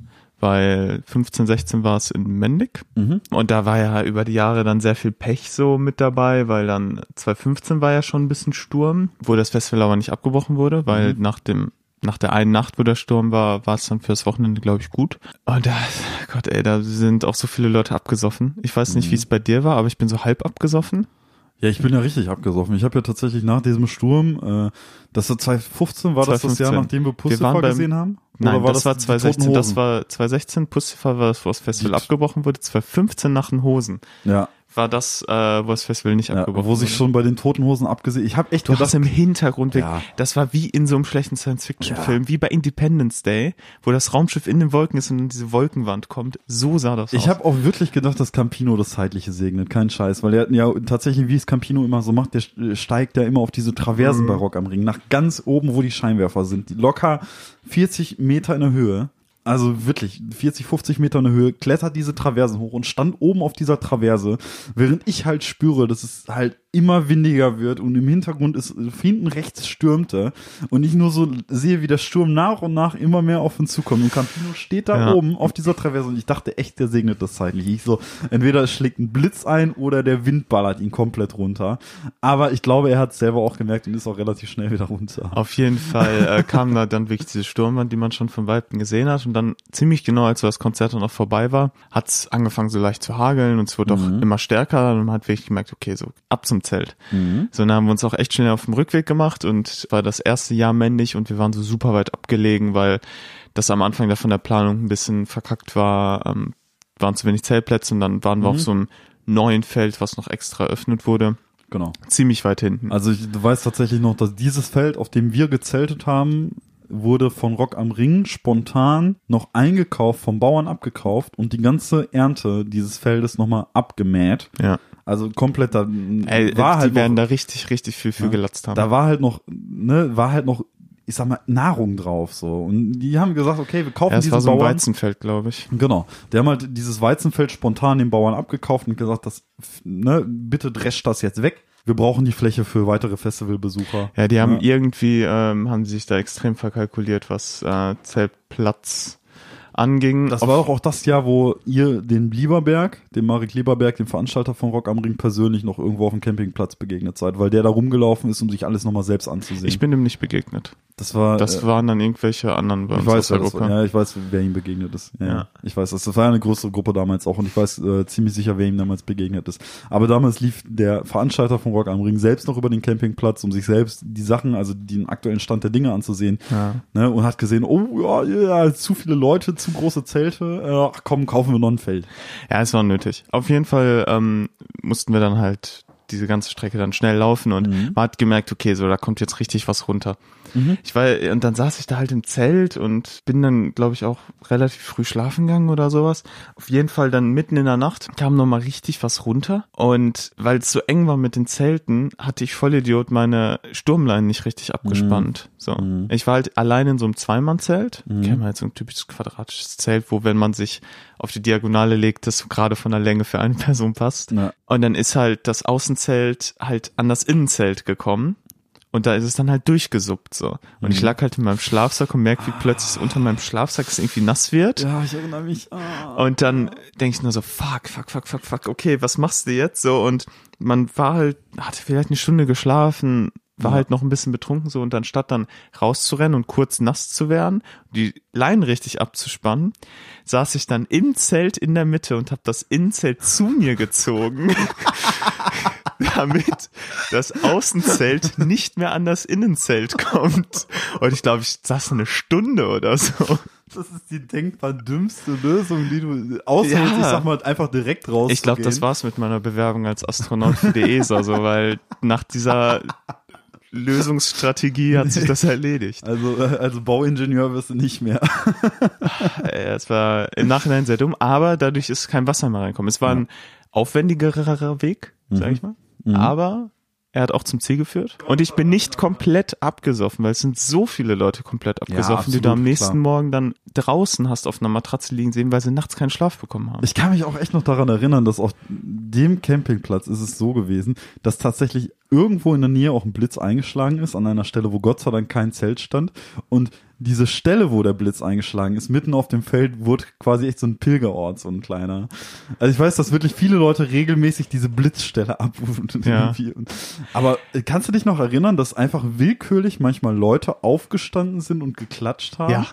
weil 15, 16 war es in Mendig Mhm. und da war ja über die Jahre dann sehr viel Pech so mit dabei, weil dann 2015 war ja schon ein bisschen Sturm, wo das Festival aber nicht abgebrochen wurde, weil nach dem nach der einen Nacht, wo der Sturm war, war es dann fürs Wochenende, glaube ich, gut. Und da, Gott, ey, da sind auch so viele Leute abgesoffen. Ich weiß nicht, wie es bei dir war, aber ich bin so halb abgesoffen. Ja, ich bin ja richtig abgesoffen. Ich habe ja tatsächlich nach diesem Sturm, äh, das war 2015, war das das 2015. Jahr, nachdem wir Pussifer gesehen haben? Nein, das, war die 2016, Toten das war 2016, Pussifer war das, wo das Festival Die- abgebrochen wurde, 2015 nach den Hosen. Ja, war das, äh, wo das Festival nicht Ja, abgebrochen wo sich schon bei den Toten Hosen abgesehen, ich habe echt Du gedacht, hast im Hintergrund, weg- Ja. das war wie in so einem schlechten Science-Fiction-Film, wie bei Independence Day, wo das Raumschiff in den Wolken ist und dann diese Wolkenwand kommt. So sah das aus. Ich habe auch wirklich gedacht, dass Campino das Zeitliche segnet, kein Scheiß, weil er ja tatsächlich, wie es Campino immer so macht, der steigt ja immer auf diese Traversen bei Rock am Ring, nach ganz oben, wo die Scheinwerfer sind, die locker 40 Meter in der Höhe. Also wirklich 40, 50 Meter in der Höhe, klettert diese Traversen hoch und stand oben auf dieser Traverse, während ich halt spüre, dass es halt immer windiger wird und im Hintergrund ist hinten rechts stürmte und ich nur so sehe, wie der Sturm nach und nach immer mehr auf uns zukommt und Campino steht da Ja. oben auf dieser Traverse und ich dachte echt, der segnet das zeitlich. Ich so, entweder es schlägt ein Blitz ein oder der Wind ballert ihn komplett runter. Aber ich glaube, er hat es selber auch gemerkt und ist auch relativ schnell wieder runter. Auf jeden Fall äh, kam da dann wirklich diese Sturmwand, die man schon von Weitem gesehen hat. Und dann ziemlich genau, als das Konzert dann noch vorbei war, hat es angefangen so leicht zu hageln und es wurde auch immer stärker. Und man hat wirklich gemerkt, okay, so ab zum Zelt. So, dann haben wir uns auch echt schnell auf dem Rückweg gemacht und war das erste Jahr männlich und wir waren so super weit abgelegen, weil das am Anfang da von der Planung ein bisschen verkackt war, ähm, waren zu wenig Zeltplätze und dann waren wir auf so einem neuen Feld, was noch extra eröffnet wurde, Genau. ziemlich weit hinten. Also ich weiß tatsächlich noch, dass dieses Feld, auf dem wir gezeltet haben, wurde von Rock am Ring spontan noch eingekauft, vom Bauern abgekauft und die ganze Ernte dieses Feldes nochmal abgemäht. Ja. Also komplett da Ey, war die halt werden noch, da richtig, richtig viel für Ja. gelatzt haben. da war halt noch, ne, war halt noch, ich sag mal, Nahrung drauf so. Und die haben gesagt, okay, wir kaufen ja, es diesen war so ein Bauern. Weizenfeld, glaube ich. Genau. Die haben halt dieses Weizenfeld spontan den Bauern abgekauft und gesagt, das, ne, bitte drescht das jetzt weg. Wir brauchen die Fläche für weitere Festivalbesucher. Ja, die haben Ja. irgendwie, ähm, haben sich da extrem verkalkuliert, was äh, Zeltplatz anging. Das war auch das Jahr, wo ihr den Lieberberg, dem Marek Lieberberg, dem Veranstalter von Rock am Ring, persönlich noch irgendwo auf dem Campingplatz begegnet seid, weil der da rumgelaufen ist, um sich alles nochmal selbst anzusehen. ich bin dem nicht begegnet. Das war, Das äh, waren dann irgendwelche anderen bei ich uns weiß, aus der Gruppe. war. ja, ich weiß, wer ihm begegnet ist. Ja, Ja. Ich weiß, das, war ja eine größere Gruppe damals auch und ich weiß äh, ziemlich sicher, wer ihm damals begegnet ist. Aber damals lief der Veranstalter von Rock am Ring selbst noch über den Campingplatz, um sich selbst die Sachen, also den aktuellen Stand der Dinge anzusehen. Ja. Ne, und hat gesehen, oh ja, ja, zu viele Leute, zu große Zelte, äh, ach komm, kaufen wir noch ein Feld. Ja, es war nötig. Auf jeden Fall ähm, mussten wir dann halt diese ganze Strecke dann schnell laufen und Mhm. man hat gemerkt, okay, so da kommt jetzt richtig was runter. Ich war und dann saß ich da halt im Zelt und bin dann, glaube ich, auch relativ früh schlafen gegangen oder sowas. Auf jeden Fall dann mitten in der Nacht kam noch mal richtig was runter und weil es so eng war mit den Zelten, hatte ich Vollidiot meine Sturmleinen nicht richtig abgespannt. So, ich war halt allein in so einem Zweimannzelt. Kennt man halt so ein typisches quadratisches Zelt, wo wenn man sich auf die Diagonale legt, das gerade von der Länge für eine Person passt. Ja. Und dann ist halt das Außenzelt halt an das Innenzelt gekommen. Und da ist es dann halt durchgesuppt so. Und ich lag halt in meinem Schlafsack und merke, wie plötzlich so unter meinem Schlafsack es irgendwie nass wird. Ja, ich erinnere mich. Ah. Und dann denke ich nur so, fuck, fuck, fuck, fuck, fuck, okay, was machst du jetzt so? Und man war halt, hatte vielleicht eine Stunde geschlafen, war Ja. halt noch ein bisschen betrunken so und anstatt dann rauszurennen und kurz nass zu werden, die Leinen richtig abzuspannen, saß ich dann im Zelt in der Mitte und habe das Innenzelt zu mir gezogen, damit das Außenzelt nicht mehr an das Innenzelt kommt. Und ich glaube, ich saß eine Stunde oder so. Das ist die denkbar dümmste Lösung, die du, außer Ja. ich sag mal, einfach direkt raus. Ich glaube, das war's mit meiner Bewerbung als Astronaut für die ESA, so, weil nach dieser Lösungsstrategie hat sich das erledigt. Also, also Bauingenieur wirst du nicht mehr. Es war im Nachhinein sehr dumm, aber dadurch ist kein Wasser mehr reinkommen. Es war ein aufwendigerer Weg, sag ich mal, aber er hat auch zum Ziel geführt. Und ich bin nicht komplett abgesoffen, weil es sind so viele Leute komplett abgesoffen, die du absolut, am nächsten klar. Morgen dann draußen hast auf einer Matratze liegen sehen, weil sie nachts keinen Schlaf bekommen haben. Ich kann mich auch echt noch daran erinnern, dass auf dem Campingplatz ist es so gewesen, dass tatsächlich irgendwo in der Nähe auch ein Blitz eingeschlagen ist, an einer Stelle, wo Gott sei Dank kein Zelt stand. Und diese Stelle, wo der Blitz eingeschlagen ist, mitten auf dem Feld, wurde quasi echt so ein Pilgerort, so ein kleiner. Also ich weiß, dass wirklich viele Leute regelmäßig diese Blitzstelle abrufen. Ja. Aber kannst du dich noch erinnern, dass einfach willkürlich manchmal Leute aufgestanden sind und geklatscht haben? Ja.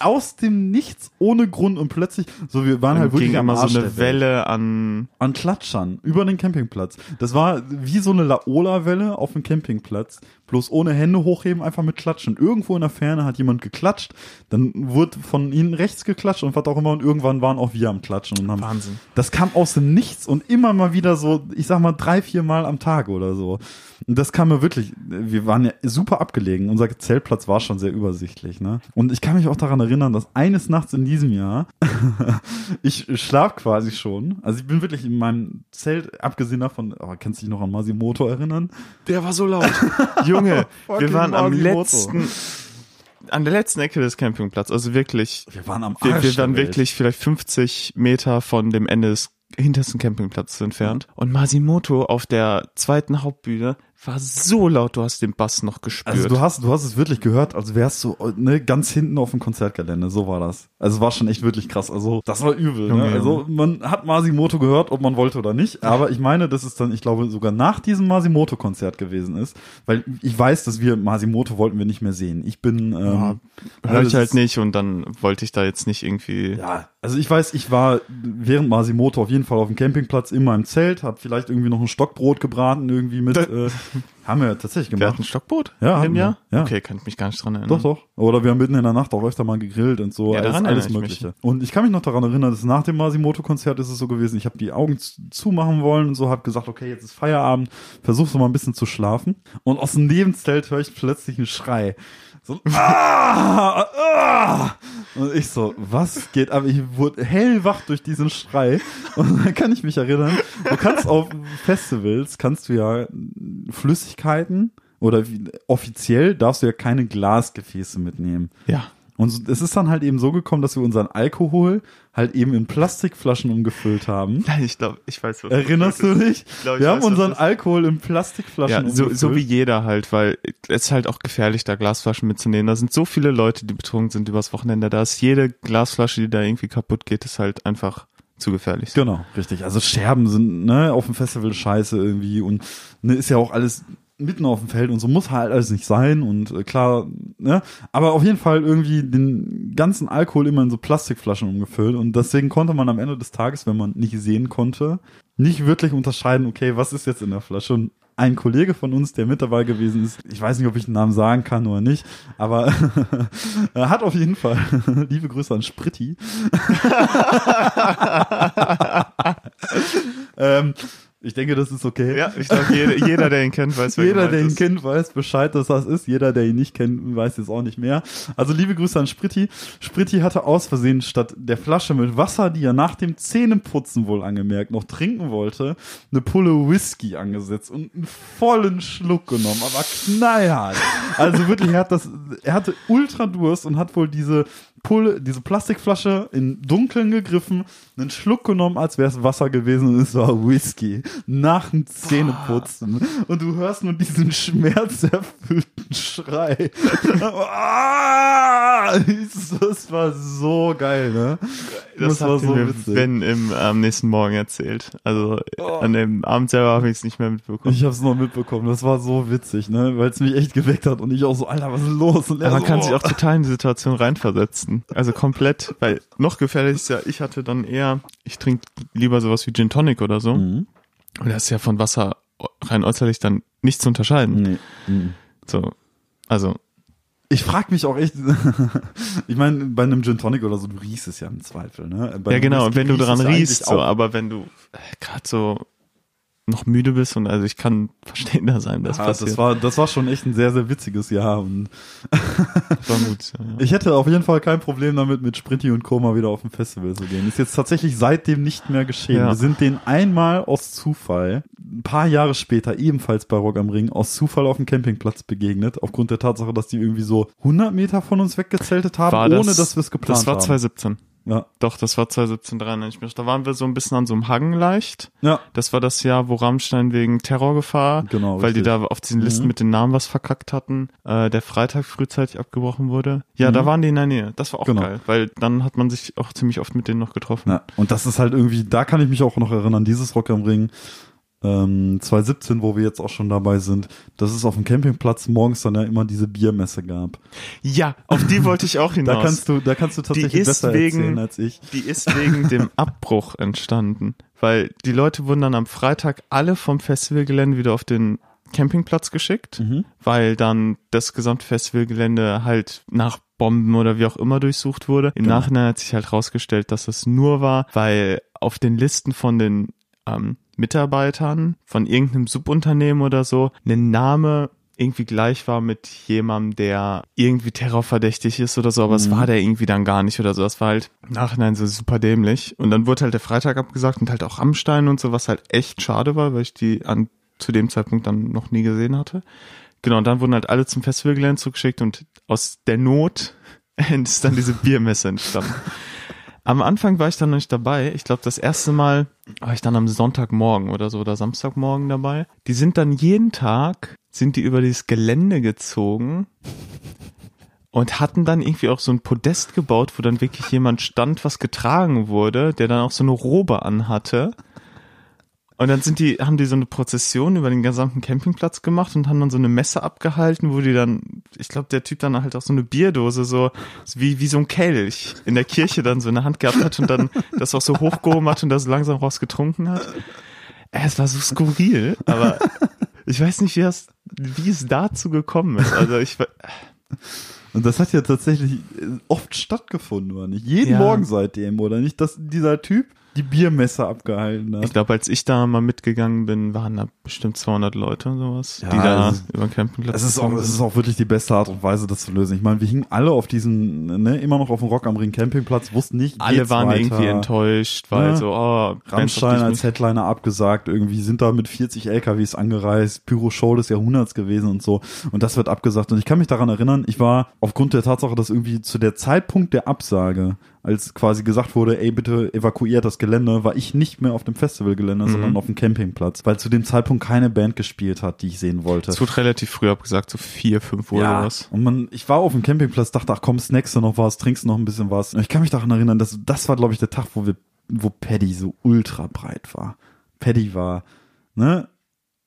Aus dem Nichts, ohne Grund und plötzlich, so wir waren halt wirklich ging immer so eine. Welle an an Klatschern über den Campingplatz. Das war wie so eine Laola-Welle auf dem Campingplatz. bloß ohne Hände hochheben, einfach mit Klatschen. Irgendwo in der Ferne hat jemand geklatscht, dann wurde von ihnen rechts geklatscht und was auch immer und irgendwann waren auch wir am Klatschen und haben, Wahnsinn. das kam aus dem Nichts und immer mal wieder so, ich sag mal drei, vier Mal am Tag oder so. Und das kam mir wirklich, wir waren ja super abgelegen. Unser Zeltplatz war schon sehr übersichtlich, ne? Und ich kann mich auch daran erinnern, dass eines Nachts in diesem Jahr, ich schlaf quasi schon. Also ich bin wirklich in meinem Zelt, abgesehen davon, oh, kannst du dich noch an Masimoto erinnern? Der war so laut. Junge, wir waren am letzten, an der letzten Ecke des Campingplatzes. Also wirklich, Wir waren am wir, Arsch wir der waren wirklich vielleicht 50 Meter von dem Ende des hintersten Campingplatzes entfernt. Und Masimoto auf der zweiten Hauptbühne war so laut, du hast den Bass noch gespürt. Also du hast, du hast es wirklich gehört, als wärst du ne, ganz hinten auf dem Konzertgelände. So war das. Also es war schon echt wirklich krass. Also das war übel. Junge, Ne? Also man hat Masimoto gehört, ob man wollte oder nicht. Aber ich meine, dass es dann, ich glaube, sogar nach diesem Masimoto-Konzert gewesen ist, weil ich weiß, dass wir Masimoto wollten wir nicht mehr sehen. Ich bin, ähm, Ja, ja, Hör ich halt nicht und dann wollte ich da jetzt nicht irgendwie. Ja, also ich weiß, ich war während Masimoto auf jeden Fall auf dem Campingplatz in meinem Zelt, hab vielleicht irgendwie noch ein Stockbrot gebraten irgendwie mit. äh, haben wir tatsächlich Wir gemacht. hatten Stockboot Ja, in wir. Jahr? Ja. Okay, kann ich mich gar nicht dran erinnern. Doch, doch. Oder wir haben mitten in der Nacht auch öfter mal gegrillt und so. Ja, alles, daran alles ich Mögliche. Und ich kann mich noch daran erinnern, dass nach dem Masimoto-Konzert ist es so gewesen, ich habe die Augen zumachen wollen und so, habe gesagt, okay, jetzt ist Feierabend, versuch so mal ein bisschen zu schlafen. Und aus dem Nebenzelt höre ich plötzlich einen Schrei. So, ein ah, ah. Und ich so, was geht ab? Ich wurde hellwach durch diesen Schrei. Und dann kann ich mich erinnern, du kannst auf Festivals, kannst du ja Flüssigkeiten oder wie, offiziell darfst du ja keine Glasgefäße mitnehmen. Ja. Und es ist dann halt eben so gekommen, dass wir unseren Alkohol halt eben in Plastikflaschen umgefüllt haben. Nein, ich glaube, ich weiß, was Erinnerst du dich? glaub, ich wir haben weiß, unseren Alkohol in Plastikflaschen Ja, so, umgefüllt. so wie jeder halt, weil es ist halt auch gefährlich, da Glasflaschen mitzunehmen. Da sind so viele Leute, die betrunken sind übers Wochenende. Da ist jede Glasflasche, die da irgendwie kaputt geht, ist halt einfach zu gefährlich. Genau, richtig. Also Scherben sind ne auf dem Festival scheiße irgendwie und ne, ist ja auch alles mitten auf dem Feld und so muss halt alles nicht sein und äh, klar, ne, aber auf jeden Fall irgendwie den ganzen Alkohol immer in so Plastikflaschen umgefüllt und deswegen konnte man am Ende des Tages, wenn man nicht sehen konnte, nicht wirklich unterscheiden, okay, was ist jetzt in der Flasche? Und ein Kollege von uns, der mit dabei gewesen ist, ich weiß nicht, ob ich den Namen sagen kann oder nicht, aber er hat auf jeden Fall, liebe Grüße an Spritti, ähm, ich denke, das ist okay. Ja, ich glaube, jeder, jeder, der ihn kennt, weiß, wer Jeder, der ihn ist. kennt, weiß Bescheid, dass das ist. Jeder, der ihn nicht kennt, weiß jetzt auch nicht mehr. Also liebe Grüße an Spritti. Spritti hatte aus Versehen statt der Flasche mit Wasser, die er nach dem Zähneputzen wohl angemerkt noch trinken wollte, eine Pulle Whisky angesetzt und einen vollen Schluck genommen, aber knallhart. Also wirklich, er hat das, er hatte ultra Durst und hat wohl diese Pulle, diese Plastikflasche in Dunkeln gegriffen, einen Schluck genommen, als wäre es Wasser gewesen und es war Whisky. Nach dem Zähneputzen. Und du hörst nur diesen schmerzerfüllten Schrei. Das war so geil, ne? Das, war hat so mir witzig. Ben im, am nächsten Morgen erzählt. Also Oh. an dem Abend selber habe ich es nicht mehr mitbekommen. Ich hab's noch mitbekommen. Das war so witzig, ne? Weil es mich echt geweckt hat und ich auch so, Alter, was ist los? Und man so, kann oh. sich auch total in die Situation reinversetzen. Also komplett, weil noch gefährlich ist ja, ich hatte dann eher, ich trinke lieber sowas wie Gin Tonic oder so. Mhm. Und das ist ja von Wasser rein äußerlich dann nicht zu unterscheiden. Nee. Mhm. So, also Ich frag mich auch echt, ich meine, bei einem Gin Tonic oder so, du riechst es ja im Zweifel, ne? Bei ja genau, Whisky wenn du eigentlich riechst, so, aber wenn du äh, gerade so noch müde bist und also ich kann verstehender sein, das Ja, passiert. das war, das war schon echt ein sehr, sehr witziges Jahr und war gut. Ja, ich hätte auf jeden Fall kein Problem damit, mit Sprinty und Koma wieder auf ein Festival zu gehen. Ist jetzt tatsächlich seitdem nicht mehr geschehen. Ja. Wir sind denen einmal aus Zufall, ein paar Jahre später, ebenfalls bei Rock am Ring, aus Zufall auf dem Campingplatz begegnet, aufgrund der Tatsache, dass die irgendwie so 100 Meter von uns weggezeltet haben, War ohne das- dass wir es geplant Das war haben. 2017. Ja. Doch, das war 2017 dran. Ich mich. Da waren wir so ein bisschen an so einem Hang leicht. ja, Das war das Jahr, wo Rammstein wegen Terrorgefahr, Genau, weil die richtig. da auf diesen Listen Mhm. mit den Namen was verkackt hatten, äh, der Freitag frühzeitig abgebrochen wurde. Ja, Mhm. da waren die in der Nähe. Das war auch Genau. geil, weil dann hat man sich auch ziemlich oft mit denen noch getroffen. Ja, und das ist halt irgendwie, da kann ich mich auch noch erinnern, dieses Rock am Ring ähm, 2017, wo wir jetzt auch schon dabei sind, dass es auf dem Campingplatz morgens dann ja immer diese Biermesse gab. Ja, auf die wollte ich auch hinaus. Da kannst du, da kannst du tatsächlich ist besser wegen- erzählen als ich. Die ist wegen dem Abbruch entstanden, weil die Leute wurden dann am Freitag alle vom Festivalgelände wieder auf den Campingplatz geschickt, Mhm. weil dann das gesamte Festivalgelände halt nach Bomben oder wie auch immer durchsucht wurde. Im Genau. Nachhinein hat sich halt rausgestellt, dass es nur war, weil auf den Listen von den ähm, Mitarbeitern von irgendeinem Subunternehmen oder so ein Name irgendwie gleich war mit jemandem, der irgendwie terrorverdächtig ist oder so, aber es Mhm. war der irgendwie dann gar nicht oder so. Das war halt im Nachhinein so super dämlich. Und dann wurde halt der Freitag abgesagt und halt auch Rammstein und so, was halt echt schade war, weil ich die an zu dem Zeitpunkt dann noch nie gesehen hatte. Genau, und dann wurden halt alle zum Festivalgelände zugeschickt und aus der Not ist dann diese Biermesse entstanden. Am Anfang war ich dann noch nicht dabei. Ich glaube, das erste Mal war ich dann am Sonntagmorgen oder so oder Samstagmorgen dabei. Die sind dann jeden Tag, sind die über dieses Gelände gezogen und hatten dann irgendwie auch so ein Podest gebaut, wo dann wirklich jemand stand, was getragen wurde, der dann auch so eine Robe anhatte. Und dann sind die, haben die so eine Prozession über den gesamten Campingplatz gemacht und haben dann so eine Messe abgehalten, wo die dann, ich glaube, der Typ dann halt auch so eine Bierdose, so wie, wie so ein Kelch in der Kirche dann so in der Hand gehabt hat und dann das auch so hochgehoben hat und das langsam raus getrunken hat. Äh, Es war so skurril, aber ich weiß nicht, wie es, wie es dazu gekommen ist. Also ich, Und das hat ja tatsächlich äh, oft stattgefunden, oder nicht? Jeden Ja. Morgen seitdem, oder nicht? Dass dieser Typ die Biermesse abgehalten hat. ich glaube, als ich da mal mitgegangen bin, waren da bestimmt 200 Leute und sowas, Ja, die da ist- über den Campingplatz Es ist, auch, es ist auch wirklich die beste Art und Weise, das zu lösen. Ich meine, wir hingen alle auf diesem, ne, immer noch auf dem Rock am Ring Campingplatz, wussten nicht, Alle waren weiter. irgendwie enttäuscht, weil Ja. so, oh, Rammstein als Headliner abgesagt, irgendwie sind da mit 40 LKWs angereist, Pyro-Show des Jahrhunderts gewesen und so. Und das wird abgesagt. Und ich kann mich daran erinnern, ich war aufgrund der Tatsache, dass irgendwie zu der Zeitpunkt der Absage, als quasi gesagt wurde, ey, bitte evakuiert das Gelände, war ich nicht mehr auf dem Festivalgelände, Mhm. sondern auf dem Campingplatz, weil zu dem Zeitpunkt keine Band gespielt hat, die ich sehen wollte. Es wurde relativ früh abgesagt, so vier, fünf Uhr oder was. Und man, ich war auf dem Campingplatz, dachte, ach komm, snackst du noch was, trinkst du noch ein bisschen was. Und ich kann mich daran erinnern, dass das war, glaube ich, der Tag, wo wir, wo Paddy so ultra breit war. Paddy war, ne,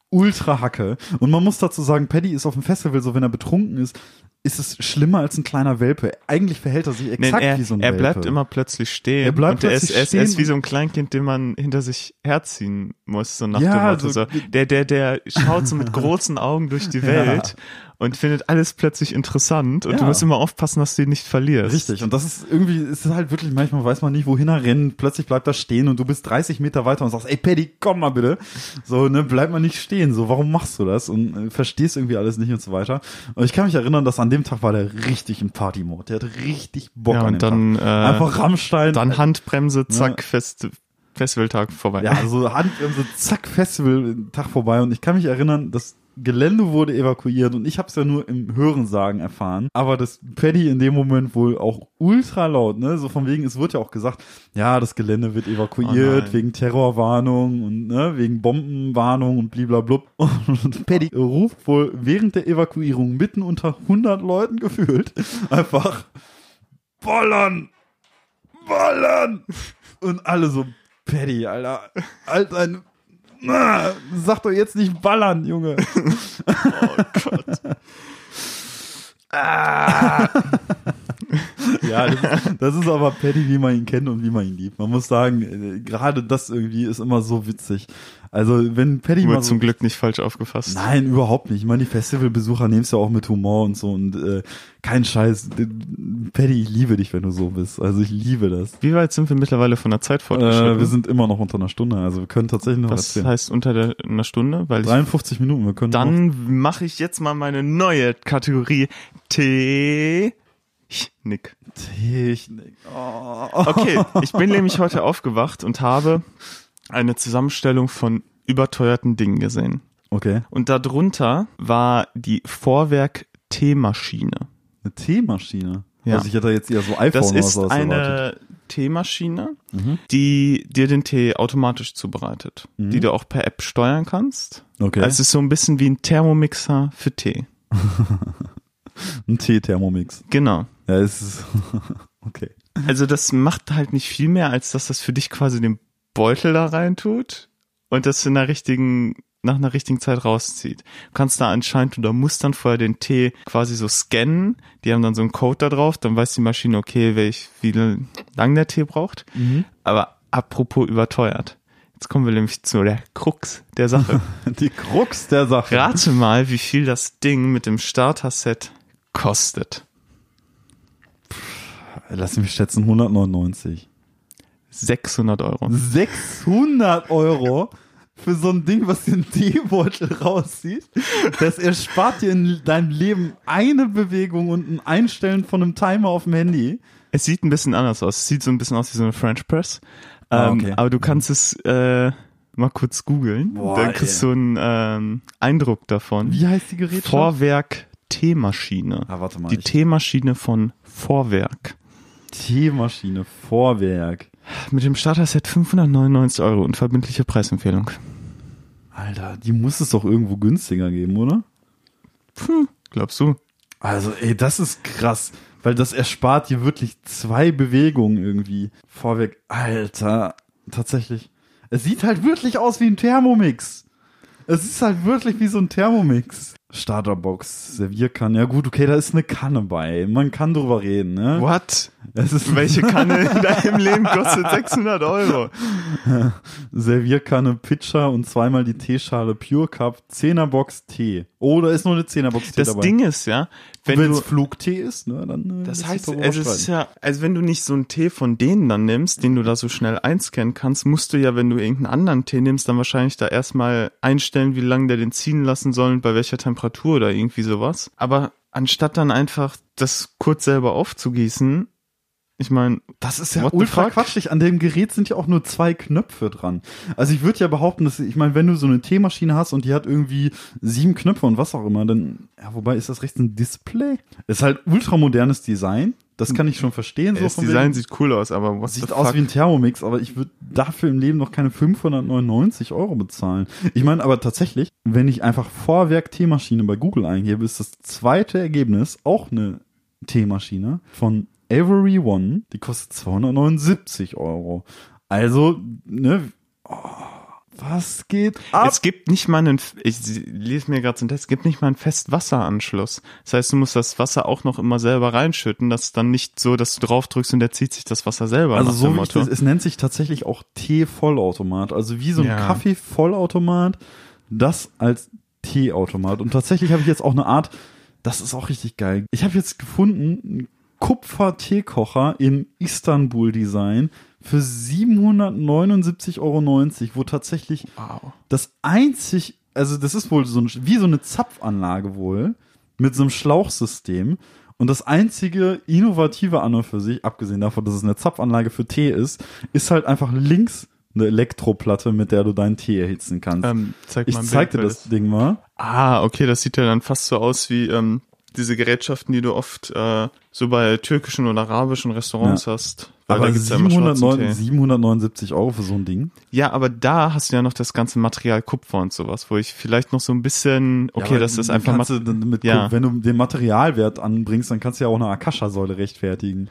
ultra Hacke. Und man muss dazu sagen, Paddy ist auf dem Festival, so wenn er betrunken ist, ist es schlimmer als ein kleiner Welpe. Eigentlich verhält er sich Nee, exakt er, wie so ein er Welpe. bleibt immer plötzlich stehen. Er bleibt und er ist, plötzlich er, ist, er ist stehen wie so ein Kleinkind, den man hinter sich herziehen muss, so nach Ja, dem Motto. so- der, der, der schaut so mit großen Augen durch die Ja. Und findet alles plötzlich interessant und Ja. du musst immer aufpassen, dass du ihn nicht verlierst. Richtig. Und das ist irgendwie, ist halt wirklich, manchmal weiß man nicht, wohin er rennt. Plötzlich bleibt er stehen und du bist 30 Meter weiter und sagst, ey Paddy, komm mal bitte. So, ne, bleib mal nicht stehen. So, warum machst du das? Und äh, verstehst irgendwie alles nicht und so weiter. Und ich kann mich erinnern, dass an dem Tag war der richtig in Party-Mode. Der hatte richtig Bock Ja, an und dem dann, Tag. äh, Einfach Rammstein. dann Handbremse, zack, Fest, Festivaltag vorbei. Ja, also Hand, so zack, Festival, Tag vorbei. Und ich kann mich erinnern, das Gelände wurde evakuiert und ich habe es ja nur im Hörensagen erfahren. Aber das Paddy in dem Moment wohl auch ultra laut, ne? So von wegen, es wird ja auch gesagt, ja, das Gelände wird Oh evakuiert nein. wegen Terrorwarnung und ne, wegen Bombenwarnung und bliblablub. Und Paddy ruft wohl während der Evakuierung mitten unter 100 Leuten gefühlt einfach Bollern! Bollern! Und alle so, Paddy, Alter, ein, na, sag doch jetzt nicht ballern, Junge. Oh Gott. Ja, das ist, das ist aber Paddy, wie man ihn kennt und wie man ihn liebt. Man muss sagen, äh, gerade das irgendwie ist immer so witzig. Also, wenn Paddy mal so, zum Glück nicht falsch aufgefasst. Nein, überhaupt nicht. Ich meine, die Festivalbesucher nehmen es ja auch mit Humor und so und äh, kein Scheiß. Paddy, ich liebe dich, wenn du so bist. Also ich liebe das. Wie weit sind wir mittlerweile von der Zeit Äh, fortgeschritten? wir sind immer noch unter einer Stunde, also wir können tatsächlich noch Was erzählen. heißt unter der, einer Stunde? Weil ich 53 Minuten, wir können Dann mache ich jetzt mal meine neue Kategorie Technik. Technik. Oh. Okay, ich bin nämlich heute aufgewacht und habe eine Zusammenstellung von überteuerten Dingen gesehen. Okay. Und darunter war die Vorwerk Teemaschine. Eine Teemaschine. Ja. Also ich hätte jetzt eher so iPhone Das oder ist erwartet. eine Teemaschine, Mhm. die dir den Tee automatisch zubereitet, Mhm. die du auch per App steuern kannst. Okay. Also es ist so ein bisschen wie ein Thermomixer für Tee. Ein Tee-Thermomix. Genau. Ja, es ist, okay. Also das macht halt nicht viel mehr, als dass das für dich quasi den Beutel da rein tut und das in der richtigen, nach einer richtigen Zeit rauszieht. Du kannst da anscheinend oder musst dann vorher den Tee quasi so scannen. Die haben dann so einen Code da drauf, dann weiß die Maschine, okay, welch, wie lang der Tee braucht. Aber apropos überteuert. Jetzt kommen wir nämlich zu der Krux der Sache. Die Krux der Sache. Rate mal, wie viel das Ding mit dem Starter-Set kostet. Lass mich schätzen, 199. 600 Euro. 600 Euro für so ein Ding, was den Teebeutel rauszieht. Das erspart dir in deinem Leben eine Bewegung und ein Einstellen von einem Timer auf dem Handy. Es sieht ein bisschen anders aus. Es sieht so ein bisschen aus wie so eine French Press. Ah, Ähm, okay. Aber du kannst es äh, mal kurz googeln. Dann kriegst du einen ähm, Eindruck davon. Wie heißt die Gerätschaft? Vorwerk Teemaschine. ah, warte mal. Die Teemaschine von Vorwerk. Teemaschine, Vorwerk. Mit dem Starter-Set 599 Euro und verbindliche Preisempfehlung. Alter, die muss es doch irgendwo günstiger geben, oder? Puh, glaubst du? Also, ey, das ist krass, weil das erspart dir wirklich zwei Bewegungen irgendwie. Vorweg, Alter, tatsächlich. Es sieht halt wirklich aus wie ein Thermomix. Es ist halt wirklich wie so ein Thermomix. Starterbox, Servierkanne. Ja gut, okay, da ist eine Kanne bei. Man kann drüber reden, ne? What? Es ist Welche Kanne in deinem Leben kostet 600 Euro? Servierkanne, Pitcher und zweimal die Teeschale Pure Cup, Zehnerbox Tee. Oh, da ist nur eine Zehnerbox Tee Das dabei. Ding ist ja, wenn es Flugtee ist, ne, dann äh, Das heißt, es ist ja, also wenn du nicht so einen Tee von denen dann nimmst, den du da so schnell einscannen kannst, musst du ja, wenn du irgendeinen anderen Tee nimmst, dann wahrscheinlich da erstmal einstellen, wie lange der den ziehen lassen soll und bei welcher Temperatur oder irgendwie sowas. Aber anstatt dann einfach das kurz selber aufzugießen, ich meine, Das ist ja ultra quatschig. An dem Gerät sind ja auch nur zwei Knöpfe dran. Also ich würde ja behaupten, dass, ich meine, wenn du so eine Teemaschine hast und die hat irgendwie sieben Knöpfe und was auch immer, dann, ja, wobei ist das rechts ein Display? Ist halt ultramodernes Design. Das kann ich schon verstehen. So das Design wegen. sieht cool aus, aber was Sieht aus wie ein Thermomix, aber ich würde dafür im Leben noch keine 599 Euro bezahlen. Ich meine aber tatsächlich, wenn ich einfach Vorwerk Teemaschine bei Google eingebe, ist das zweite Ergebnis auch eine Teemaschine von Every One. Die kostet 279 Euro. Also, ne, oh, was geht ab? Es gibt nicht mal einen, ich lese mir gerade so einen Test, es gibt nicht mal einen Festwasseranschluss. Das heißt, du musst das Wasser auch noch immer selber reinschütten. Das ist dann nicht so, dass du drauf drückst und der zieht sich das Wasser selber. Also so wie das, es nennt sich tatsächlich auch Tee-Vollautomat. Also wie so ein Ja. Kaffee-Vollautomat, das als Teeautomat. Und tatsächlich habe ich jetzt auch eine Art, das ist auch richtig geil. Ich habe jetzt gefunden, Kupfer-Teekocher im Istanbul-Design für 779,90 Euro, wo tatsächlich wow. das einzig, also das ist wohl so ein, wie so eine Zapfanlage wohl, mit so einem Schlauchsystem. Und das einzige Innovative an und für sich, abgesehen davon, dass es eine Zapfanlage für Tee ist, ist halt einfach links eine Elektroplatte, mit der du deinen Tee erhitzen kannst. Ähm, zeig ich zeig dir das Ding mal. Ah, okay, das sieht ja dann fast so aus wie ähm, diese Gerätschaften, die du oft äh, so bei türkischen oder arabischen Restaurants hast. Aber da gibt's ja immer schwarzen 709, Tee. 779 Euro für so ein Ding. Ja, aber da hast du ja noch das ganze Material Kupfer und sowas, wo ich vielleicht noch so ein bisschen, okay, Ja, das ist einfach mit, Ja. wenn du den Materialwert anbringst, dann kannst du ja auch eine Akasha-Säule rechtfertigen.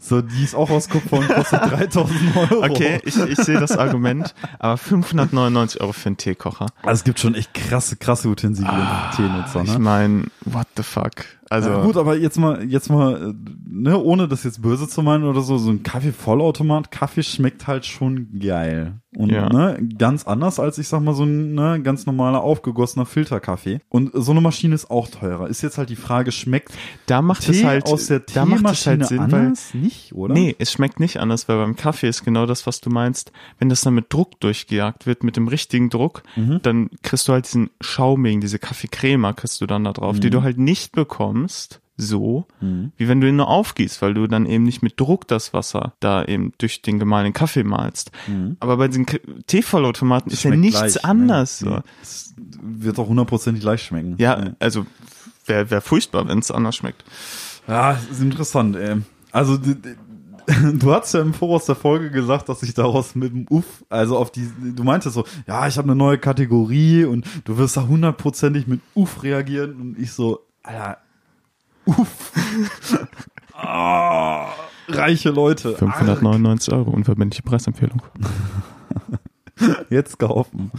So, die ist auch aus Kupfer und kostet 3000 Euro. okay, ich, ich sehe das Argument, aber 599 Euro für einen Teekocher. Also es gibt schon echt krasse, krasse Utensilien für Teenutzer, Ich ne? meine, what the fuck? Also, ja, gut, aber jetzt mal, jetzt mal, äh, ne, ohne das jetzt böse zu meinen oder so, so ein Kaffee-Vollautomat, Kaffee schmeckt halt schon geil. Und Ja. ne, ganz anders als ich sag mal so ein ne, ganz normaler aufgegossener Filterkaffee. Und so eine Maschine ist auch teurer. Ist jetzt halt die Frage, schmeckt da macht Tee es halt, aus der da macht es halt Sinn, weil anders? nicht, oder? Nee, es schmeckt nicht anders, weil beim Kaffee ist genau das, was du meinst. Wenn das dann mit Druck durchgejagt wird, mit dem richtigen Druck, Mhm. dann kriegst du halt diesen schaumigen, diese Kaffeecrema kriegst du dann da drauf, Mhm. die du halt nicht bekommst, so, wie wenn du ihn nur aufgießt, weil du dann eben nicht mit Druck das Wasser da eben durch den gemahlenen Kaffee malst. Aber bei diesen K- Teevollautomaten ist ja Mhm. Nichts gleich, anders. Ne? So. Wird auch hundertprozentig gleich schmecken. Ja, Nee. also wäre wär furchtbar, wenn es anders schmeckt. Ja, ist interessant, ey. Also, du hast ja im Voraus der Folge gesagt, dass ich daraus mit dem Uff, also auf die, du meintest so, ja, ich habe eine neue Kategorie und du wirst da hundertprozentig mit Uff reagieren und ich so, Alter, Uff. Ah, reiche Leute. 599 Euro, unverbindliche Preisempfehlung. Jetzt kaufen.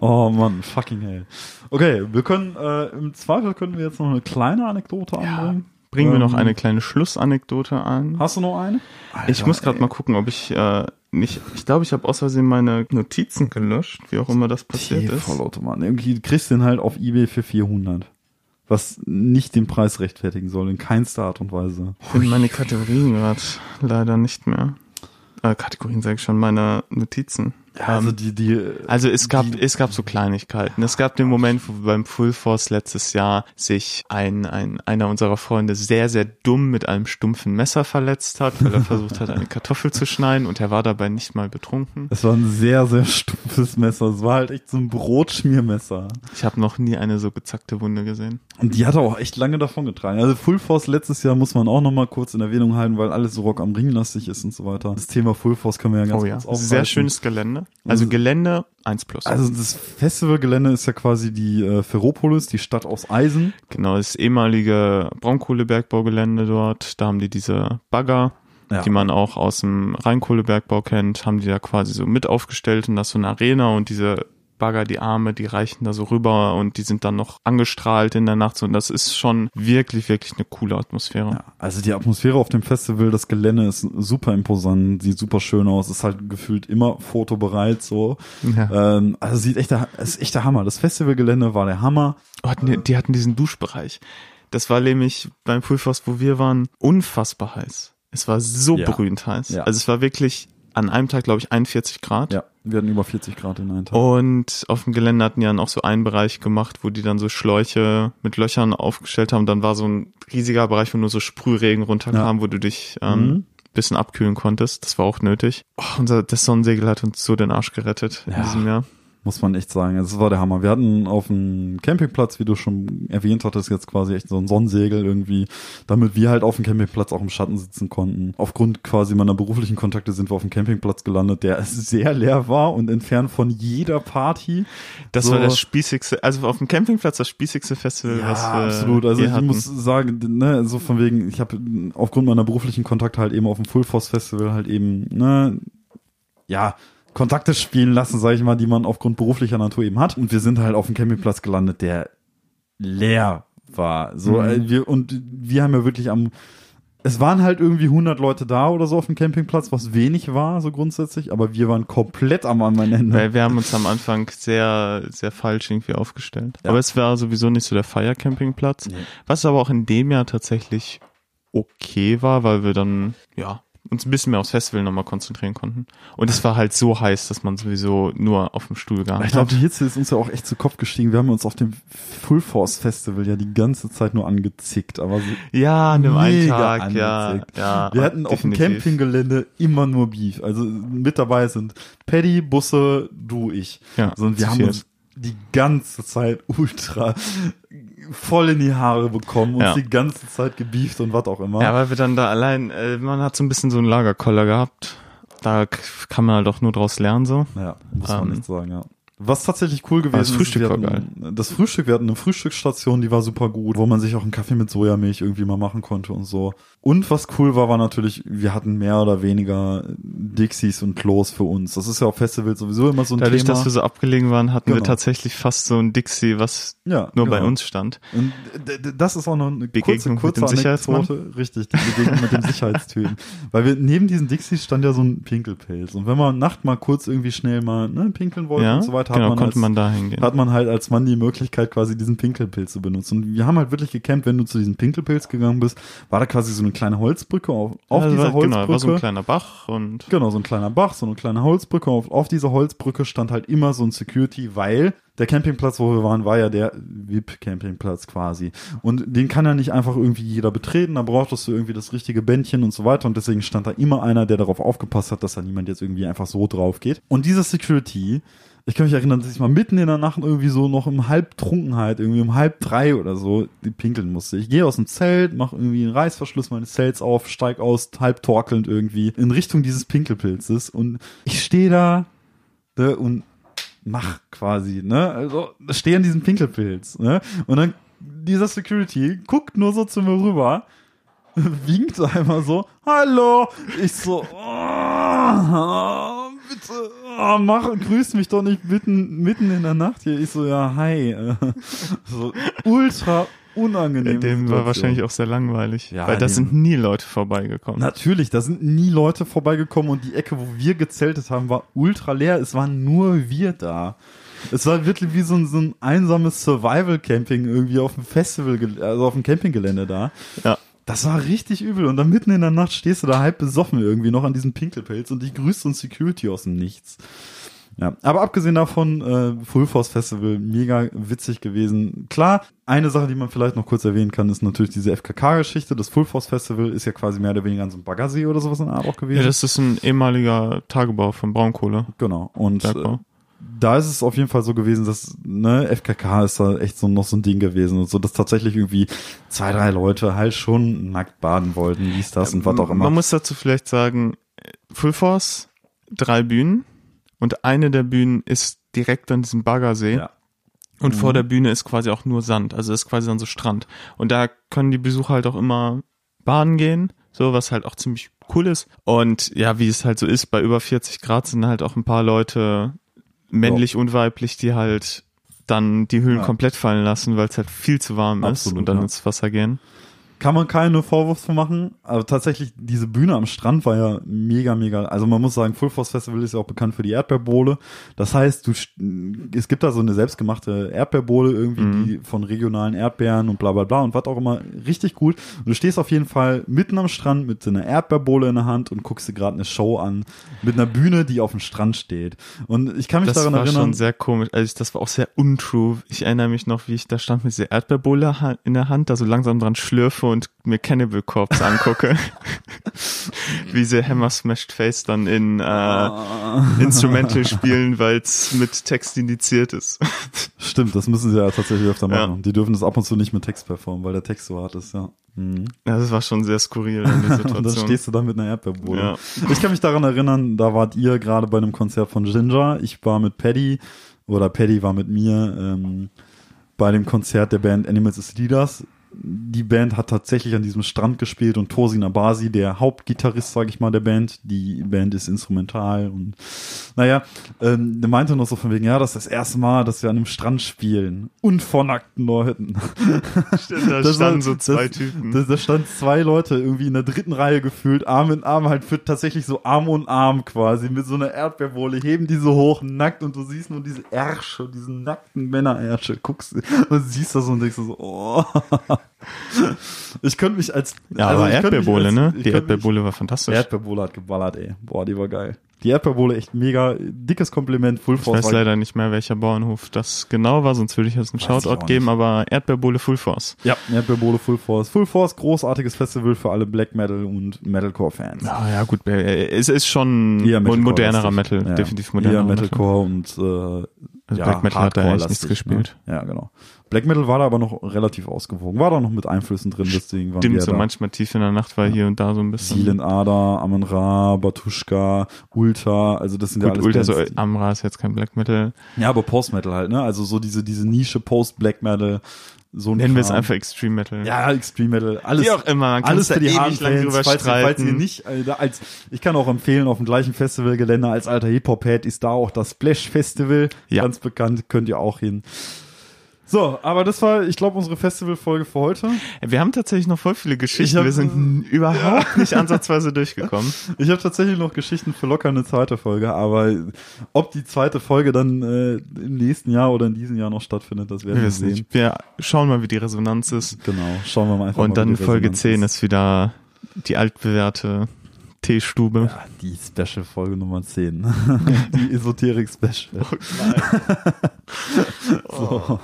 Oh Mann, fucking hell. Okay, wir können, äh, im Zweifel können wir jetzt noch eine kleine Anekdote anbringen. Bringen wir noch Ähm, eine kleine Schlussanekdote an. Hast du noch eine? Ich muss gerade mal gucken, ob ich äh, nicht, ich glaube, ich habe aus Versehen meine Notizen gelöscht, wie auch immer das passiert ist. Vollautomat. Irgendwie kriegst du den halt auf Ebay für 400. Was nicht den Preis rechtfertigen soll, in keinster Art und Weise. Ich finde meine Kategorien gerade leider nicht mehr. Äh, Kategorien sage ich schon, meine Notizen. Also Ähm, die, die, Also es gab, die, es gab so Kleinigkeiten. Es gab den Moment, wo beim Full Force letztes Jahr sich ein, ein, einer unserer Freunde sehr, sehr dumm mit einem stumpfen Messer verletzt hat, weil er versucht hat, eine Kartoffel zu schneiden und er war dabei nicht mal betrunken. es war ein sehr, sehr stumpfes Messer. Es war halt echt so ein Brotschmiermesser. Ich habe noch nie eine so gezackte Wunde gesehen. Und die hat er auch echt lange davon getragen. Also Full Force letztes Jahr muss man auch nochmal kurz in Erwähnung halten, weil alles so Rock am Ring lastig ist und so weiter. Das Thema Full Force können wir ja ganz oh ja, kurz aufgreifen. sehr schönes Gelände. Also Also- Gelände 1 plus. Also das Festivalgelände ist ja quasi die äh, Ferropolis, die Stadt aus Eisen. genau, das ehemalige Braunkohlebergbaugelände dort. Da haben die diese Bagger, Ja. die man auch aus dem Rheinkohlebergbau kennt, haben die da quasi so mit aufgestellt und das ist so eine Arena und diese Bagger, die Arme, die reichen da so rüber und die sind dann noch angestrahlt in der Nacht und das ist schon wirklich, wirklich eine coole Atmosphäre. Ja, also die Atmosphäre auf dem Festival, das Gelände ist super imposant, sieht super schön aus, ist halt gefühlt immer fotobereit so. Ja. Ähm, also sieht echt, der- ist echt der Hammer. Das Festivalgelände war der Hammer. Oh, hatten die, die hatten diesen Duschbereich. Das war nämlich beim Pulvers, wo wir waren, unfassbar heiß. Es war so Ja. brühend heiß. Ja. Also es war wirklich an einem Tag, glaube ich, 41 Grad. Ja, wir hatten über 40 Grad in einem Tag. Und auf dem Gelände hatten die dann auch so einen Bereich gemacht, wo die dann so Schläuche mit Löchern aufgestellt haben. Dann war so ein riesiger Bereich, wo nur so Sprühregen runterkam, wo du dich ähm, Mhm. bisschen abkühlen konntest. Das war auch nötig. Oh, unser, das Sonnensegel hat uns so den Arsch gerettet in Ja. diesem Jahr. Muss man echt sagen. Also, Das war der Hammer. Wir hatten auf dem Campingplatz, wie du schon erwähnt hattest, jetzt quasi echt so ein Sonnensegel irgendwie, damit wir halt auf dem Campingplatz auch im Schatten sitzen konnten. Aufgrund quasi meiner beruflichen Kontakte sind wir auf dem Campingplatz gelandet, der sehr leer war und entfernt von jeder Party. Das So. war das spießigste, also auf dem Campingplatz das spießigste Festival, Ja, was wir absolut. Also ich hatten. muss sagen, ne, so von wegen, ich habe aufgrund meiner beruflichen Kontakte halt eben auf dem Full Force Festival halt eben, ne, ja, Kontakte spielen lassen, sage ich mal, die man aufgrund beruflicher Natur eben hat. Und wir sind halt auf dem Campingplatz gelandet, der leer war. So, Mhm. äh, wir, und wir haben ja wirklich am, es waren halt irgendwie 100 Leute da oder so auf dem Campingplatz, was wenig war, so grundsätzlich, aber wir waren komplett am anderen Ende. Weil wir haben uns am Anfang sehr, sehr falsch irgendwie aufgestellt. Ja. Aber es war sowieso nicht so der Feiercampingplatz. Nee. Was aber auch in dem Jahr tatsächlich okay war, weil wir dann, ja, uns ein bisschen mehr aufs Festival nochmal konzentrieren konnten. Und es war halt so heiß, dass man sowieso nur auf dem Stuhl gehangen Ich glaube, die Hitze ist uns ja auch echt zu Kopf gestiegen. Wir haben uns auf dem Full Force Festival ja die ganze Zeit nur angezickt, aber so Ja, an dem einen mega Tag, ja, angezickt. ja. Wir hatten auf dem definitiv. Campinggelände immer nur Beef. Also mit dabei sind Paddy, Busse, du, ich. Ja, So, und wir haben uns die ganze Zeit ultra voll in die Haare bekommen, uns Ja. die ganze Zeit gebieft und was auch immer. Ja, weil wir dann da allein, äh, man hat so ein bisschen so einen Lagerkoller gehabt. Da kann man halt auch nur draus lernen, so. Ja, muss man Ähm, nicht sagen, ja. Was tatsächlich cool gewesen das Frühstück ist, wir war hatten, das Frühstück, wir hatten eine Frühstücksstation, die war super gut, wo man sich auch einen Kaffee mit Sojamilch irgendwie mal machen konnte und so. Und was cool war, war natürlich, wir hatten mehr oder weniger Dixies und Klos für uns. Das ist ja auf Festivals sowieso immer so ein Dadurch, Thema. dass wir so abgelegen waren, hatten wir Genau. tatsächlich fast so ein Dixie, was ja, nur bei genau. uns stand. Und das ist auch noch eine kurze, Begegnung mit kurze dem Sicherheitsmann? Anekdote. Richtig, die Begegnung mit dem Sicherheitstypen. Weil wir neben diesen Dixies stand ja so ein Pinkelpilz. Und wenn man Nacht mal kurz irgendwie schnell mal ne, pinkeln wollte Ja, und so weiter, genau, hat man konnte als, man da hingehen. hat man halt als Mann die Möglichkeit, quasi diesen Pinkelpilz zu benutzen. Und wir haben halt wirklich gecampt, wenn du zu diesem Pinkelpilz gegangen bist, war da quasi so eine kleine Holzbrücke auf, auf Ja, dieser war, Holzbrücke. Genau, war so ein kleiner Bach und Genau, so ein kleiner Bach, so eine kleine Holzbrücke. Auf, auf dieser Holzbrücke stand halt immer so ein Security, weil der Campingplatz, wo wir waren, war ja der VIP-Campingplatz quasi. Und den kann ja nicht einfach irgendwie jeder betreten. Da brauchtest du irgendwie das richtige Bändchen und so weiter. Und deswegen stand da immer einer, der darauf aufgepasst hat, dass da niemand jetzt irgendwie einfach so drauf geht. Und dieser Security, ich kann mich erinnern, dass ich mal mitten in der Nacht irgendwie so noch im Halbtrunkenheit, irgendwie um halb drei oder so, die pinkeln musste. Ich gehe aus dem Zelt, mache irgendwie einen Reißverschluss meines Zelts auf, steig aus, halb torkelnd irgendwie in Richtung dieses Pinkelpilzes und ich stehe da ne, und mach quasi, ne, also stehe an diesem Pinkelpilz, ne, und dann dieser Security guckt nur so zu mir rüber, winkt einmal so, hallo, ich so, oh, bitte, oh, mach, grüß mich doch nicht mitten, mitten in der Nacht hier. Ich so, ja, hi. So ultra unangenehme Dem war Situation. wahrscheinlich auch sehr langweilig. Ja, weil da sind nie Leute vorbeigekommen. Natürlich, da sind nie Leute vorbeigekommen und die Ecke, wo wir gezeltet haben, war ultra leer. Es waren nur wir da. Es war wirklich wie so ein, so ein einsames Survival-Camping irgendwie auf dem Festival, also auf dem Campinggelände da. Ja. Das war richtig übel. Und dann mitten in der Nacht stehst du da halb besoffen irgendwie noch an diesem Pinkelpelz und dich grüßt ein Security aus dem Nichts. Ja, aber abgesehen davon, äh, Full Force Festival, mega witzig gewesen. Klar, eine Sache, die man vielleicht noch kurz erwähnen kann, ist natürlich diese FKK-Geschichte. Das Full Force Festival ist ja quasi mehr oder weniger an so einem Baggersee oder sowas in der Art auch gewesen. Ja, das ist ein ehemaliger Tagebau von Braunkohle. genau. Und äh, Bergbau. Da ist es auf jeden Fall so gewesen, dass, ne, FKK ist da echt so noch so ein Ding gewesen und so, dass tatsächlich irgendwie zwei, drei Leute halt schon nackt baden wollten, dies, das und was auch immer. Man muss dazu vielleicht sagen, Full Force, drei Bühnen und eine der Bühnen ist direkt an diesem Baggersee. ja. Und Mhm. vor der Bühne ist quasi auch nur Sand, also ist quasi dann so Strand. Und da können die Besucher halt auch immer baden gehen, so was halt auch ziemlich cool ist. Und ja, wie es halt so ist, bei über 40 Grad sind halt auch ein paar Leute männlich und weiblich, die halt dann die Hüllen Ja. komplett fallen lassen, weil es halt viel zu warm ist Absolut, und dann ja. ins Wasser gehen. Kann man keine Vorwürfe machen, aber tatsächlich, diese Bühne am Strand war ja mega, mega, also man muss sagen, Full Force Festival ist ja auch bekannt für die Erdbeerbohle. Das heißt, du, es gibt da so eine selbstgemachte Erdbeerbohle irgendwie, Mhm. die von regionalen Erdbeeren und bla, bla, bla und was auch immer, richtig cool. Und du stehst auf jeden Fall mitten am Strand mit so einer Erdbeerbohle in der Hand und guckst dir gerade eine Show an, mit einer Bühne, die auf dem Strand steht. Und ich kann mich Das daran war erinnern, schon sehr komisch. Also das war auch sehr untrue. Ich erinnere mich noch, wie ich da stand mit dieser Erdbeerbohle in der Hand, da so langsam dran schlürfe und mir Cannibal Corpse angucke. wie sie Hammer Smashed Face dann in äh, Instrumental spielen, weil es mit Text indiziert ist. stimmt, das müssen sie ja tatsächlich öfter Ja. machen. Die dürfen das ab und zu nicht mit Text performen, weil der Text so hart ist, ja. Mhm. Ja, das war schon sehr skurril in der Und dann Situation. stehst du da mit einer Erdbeerbohle. Ja. Ich kann mich daran erinnern, da wart ihr gerade bei einem Konzert von Ginger. Ich war mit Paddy oder Paddy war mit mir ähm, bei dem Konzert der Band Animals as Leaders. Die Band hat tatsächlich an diesem Strand gespielt und Tosin Abasi, der Hauptgitarrist, sage ich mal, der Band. Die Band ist instrumental und naja, ähm, der meinte noch so von wegen, ja, das ist das erste Mal, dass wir an einem Strand spielen und vor nackten Leuten. Stimmt, da Das standen war- so zwei das, Typen. Da, da standen zwei Leute irgendwie in der dritten Reihe gefühlt, Arm in Arm, halt für tatsächlich so Arm und Arm quasi, mit so einer Erdbeerbohle, heben die so hoch, nackt und du siehst nur diese Ärsche, diesen nackten Männerärsche, guckst und siehst das und denkst so, oh. Ich könnte mich als, ja, also aber ich Erdbeerbohle, ne? ich Die Erdbeerbohle war fantastisch. Erdbeerbohle hat geballert, ey. Boah, die war geil. Die Erdbeerbohle echt mega, dickes Kompliment, Full Ich Force. weiß war- leider nicht mehr, welcher Bauernhof das genau war, sonst würde ich jetzt einen Weiß ich Shoutout geben, aber Erdbeerbohle Full Force. Ja, Erdbeerbohle Full Force. Full Force, großartiges Festival für alle Black Metal und Metalcore-Fans. Ja, ja, gut, äh, es ist schon Metalcore modernerer. Metal, Ja. definitiv modernerer Eher Metal. Metalcore und äh, Also ja, Black Metal hat da eigentlich nichts gespielt. Ne? Ja, genau. Black Metal war da aber noch relativ ausgewogen. War da noch mit Einflüssen drin, deswegen waren Stimmt, so da. manchmal tief in der Nacht war hier und da so ein bisschen. Seelen Ada, Amon Ra, Batushka, Ulta, also das sind ja Gut, alles Ultra, so, Bands, die- Amra ist jetzt kein Black Metal. Ja, aber Post-Metal halt, ne? Also so diese, diese Nische Post-Black Metal, so ein Nennen wir es Kram. einfach Extreme Metal. Ja, Extreme Metal, alles. Wie auch immer, man kann alles es für die ewig lang drüber falls, ihr- falls ihr streiten. nicht, äh, als, ich kann auch empfehlen, auf dem gleichen Festivalgelände als alter Hip-Hop-Head ist da auch das Splash Festival, Ja. ganz bekannt, könnt ihr auch hin. So, aber das war, ich glaube, unsere Festivalfolge für heute. Wir haben tatsächlich noch voll viele Geschichten. Ich hab- wir sind n- überhaupt nicht ansatzweise durchgekommen. Ich habe tatsächlich noch Geschichten für locker eine zweite Folge, aber ob die zweite Folge dann äh, im nächsten Jahr oder in diesem Jahr noch stattfindet, das werden Wir wir sehen. nicht. Wir schauen mal, wie die Resonanz ist. Genau, schauen wir mal einfach mal. Und dann wie die Folge Resonanz 10 ist wieder die altbewährte Teestube. Ja, die Special-Folge Nummer 10. die Esoterik-Special. so.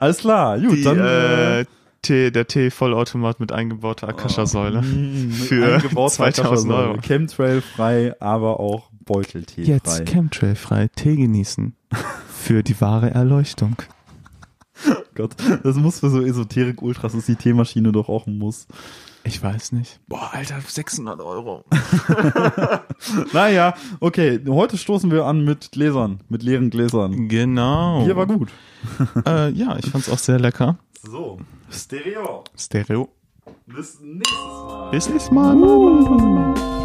Alles klar, gut, Die, dann äh, Tee, der Tee-Vollautomat mit eingebauter Akasha-Säule. mm, für eingebaute 2000 Akasha-Säule. Euro. Chemtrail frei, aber auch Beuteltee Jetzt frei. Chemtrail frei Tee genießen. Für die wahre Erleuchtung. Gott, das muss für so Esoterik-Ultras, ist die Teemaschine doch auch ein Muss. Ich weiß nicht. Boah, Alter, 600 Euro. Naja, okay, heute stoßen wir an mit Gläsern, mit leeren Gläsern. Genau. Bier war gut. Äh, ja, ich fand's auch sehr lecker. So, Stereo. Stereo. Bis nächstes Mal. Bis nächstes Mal.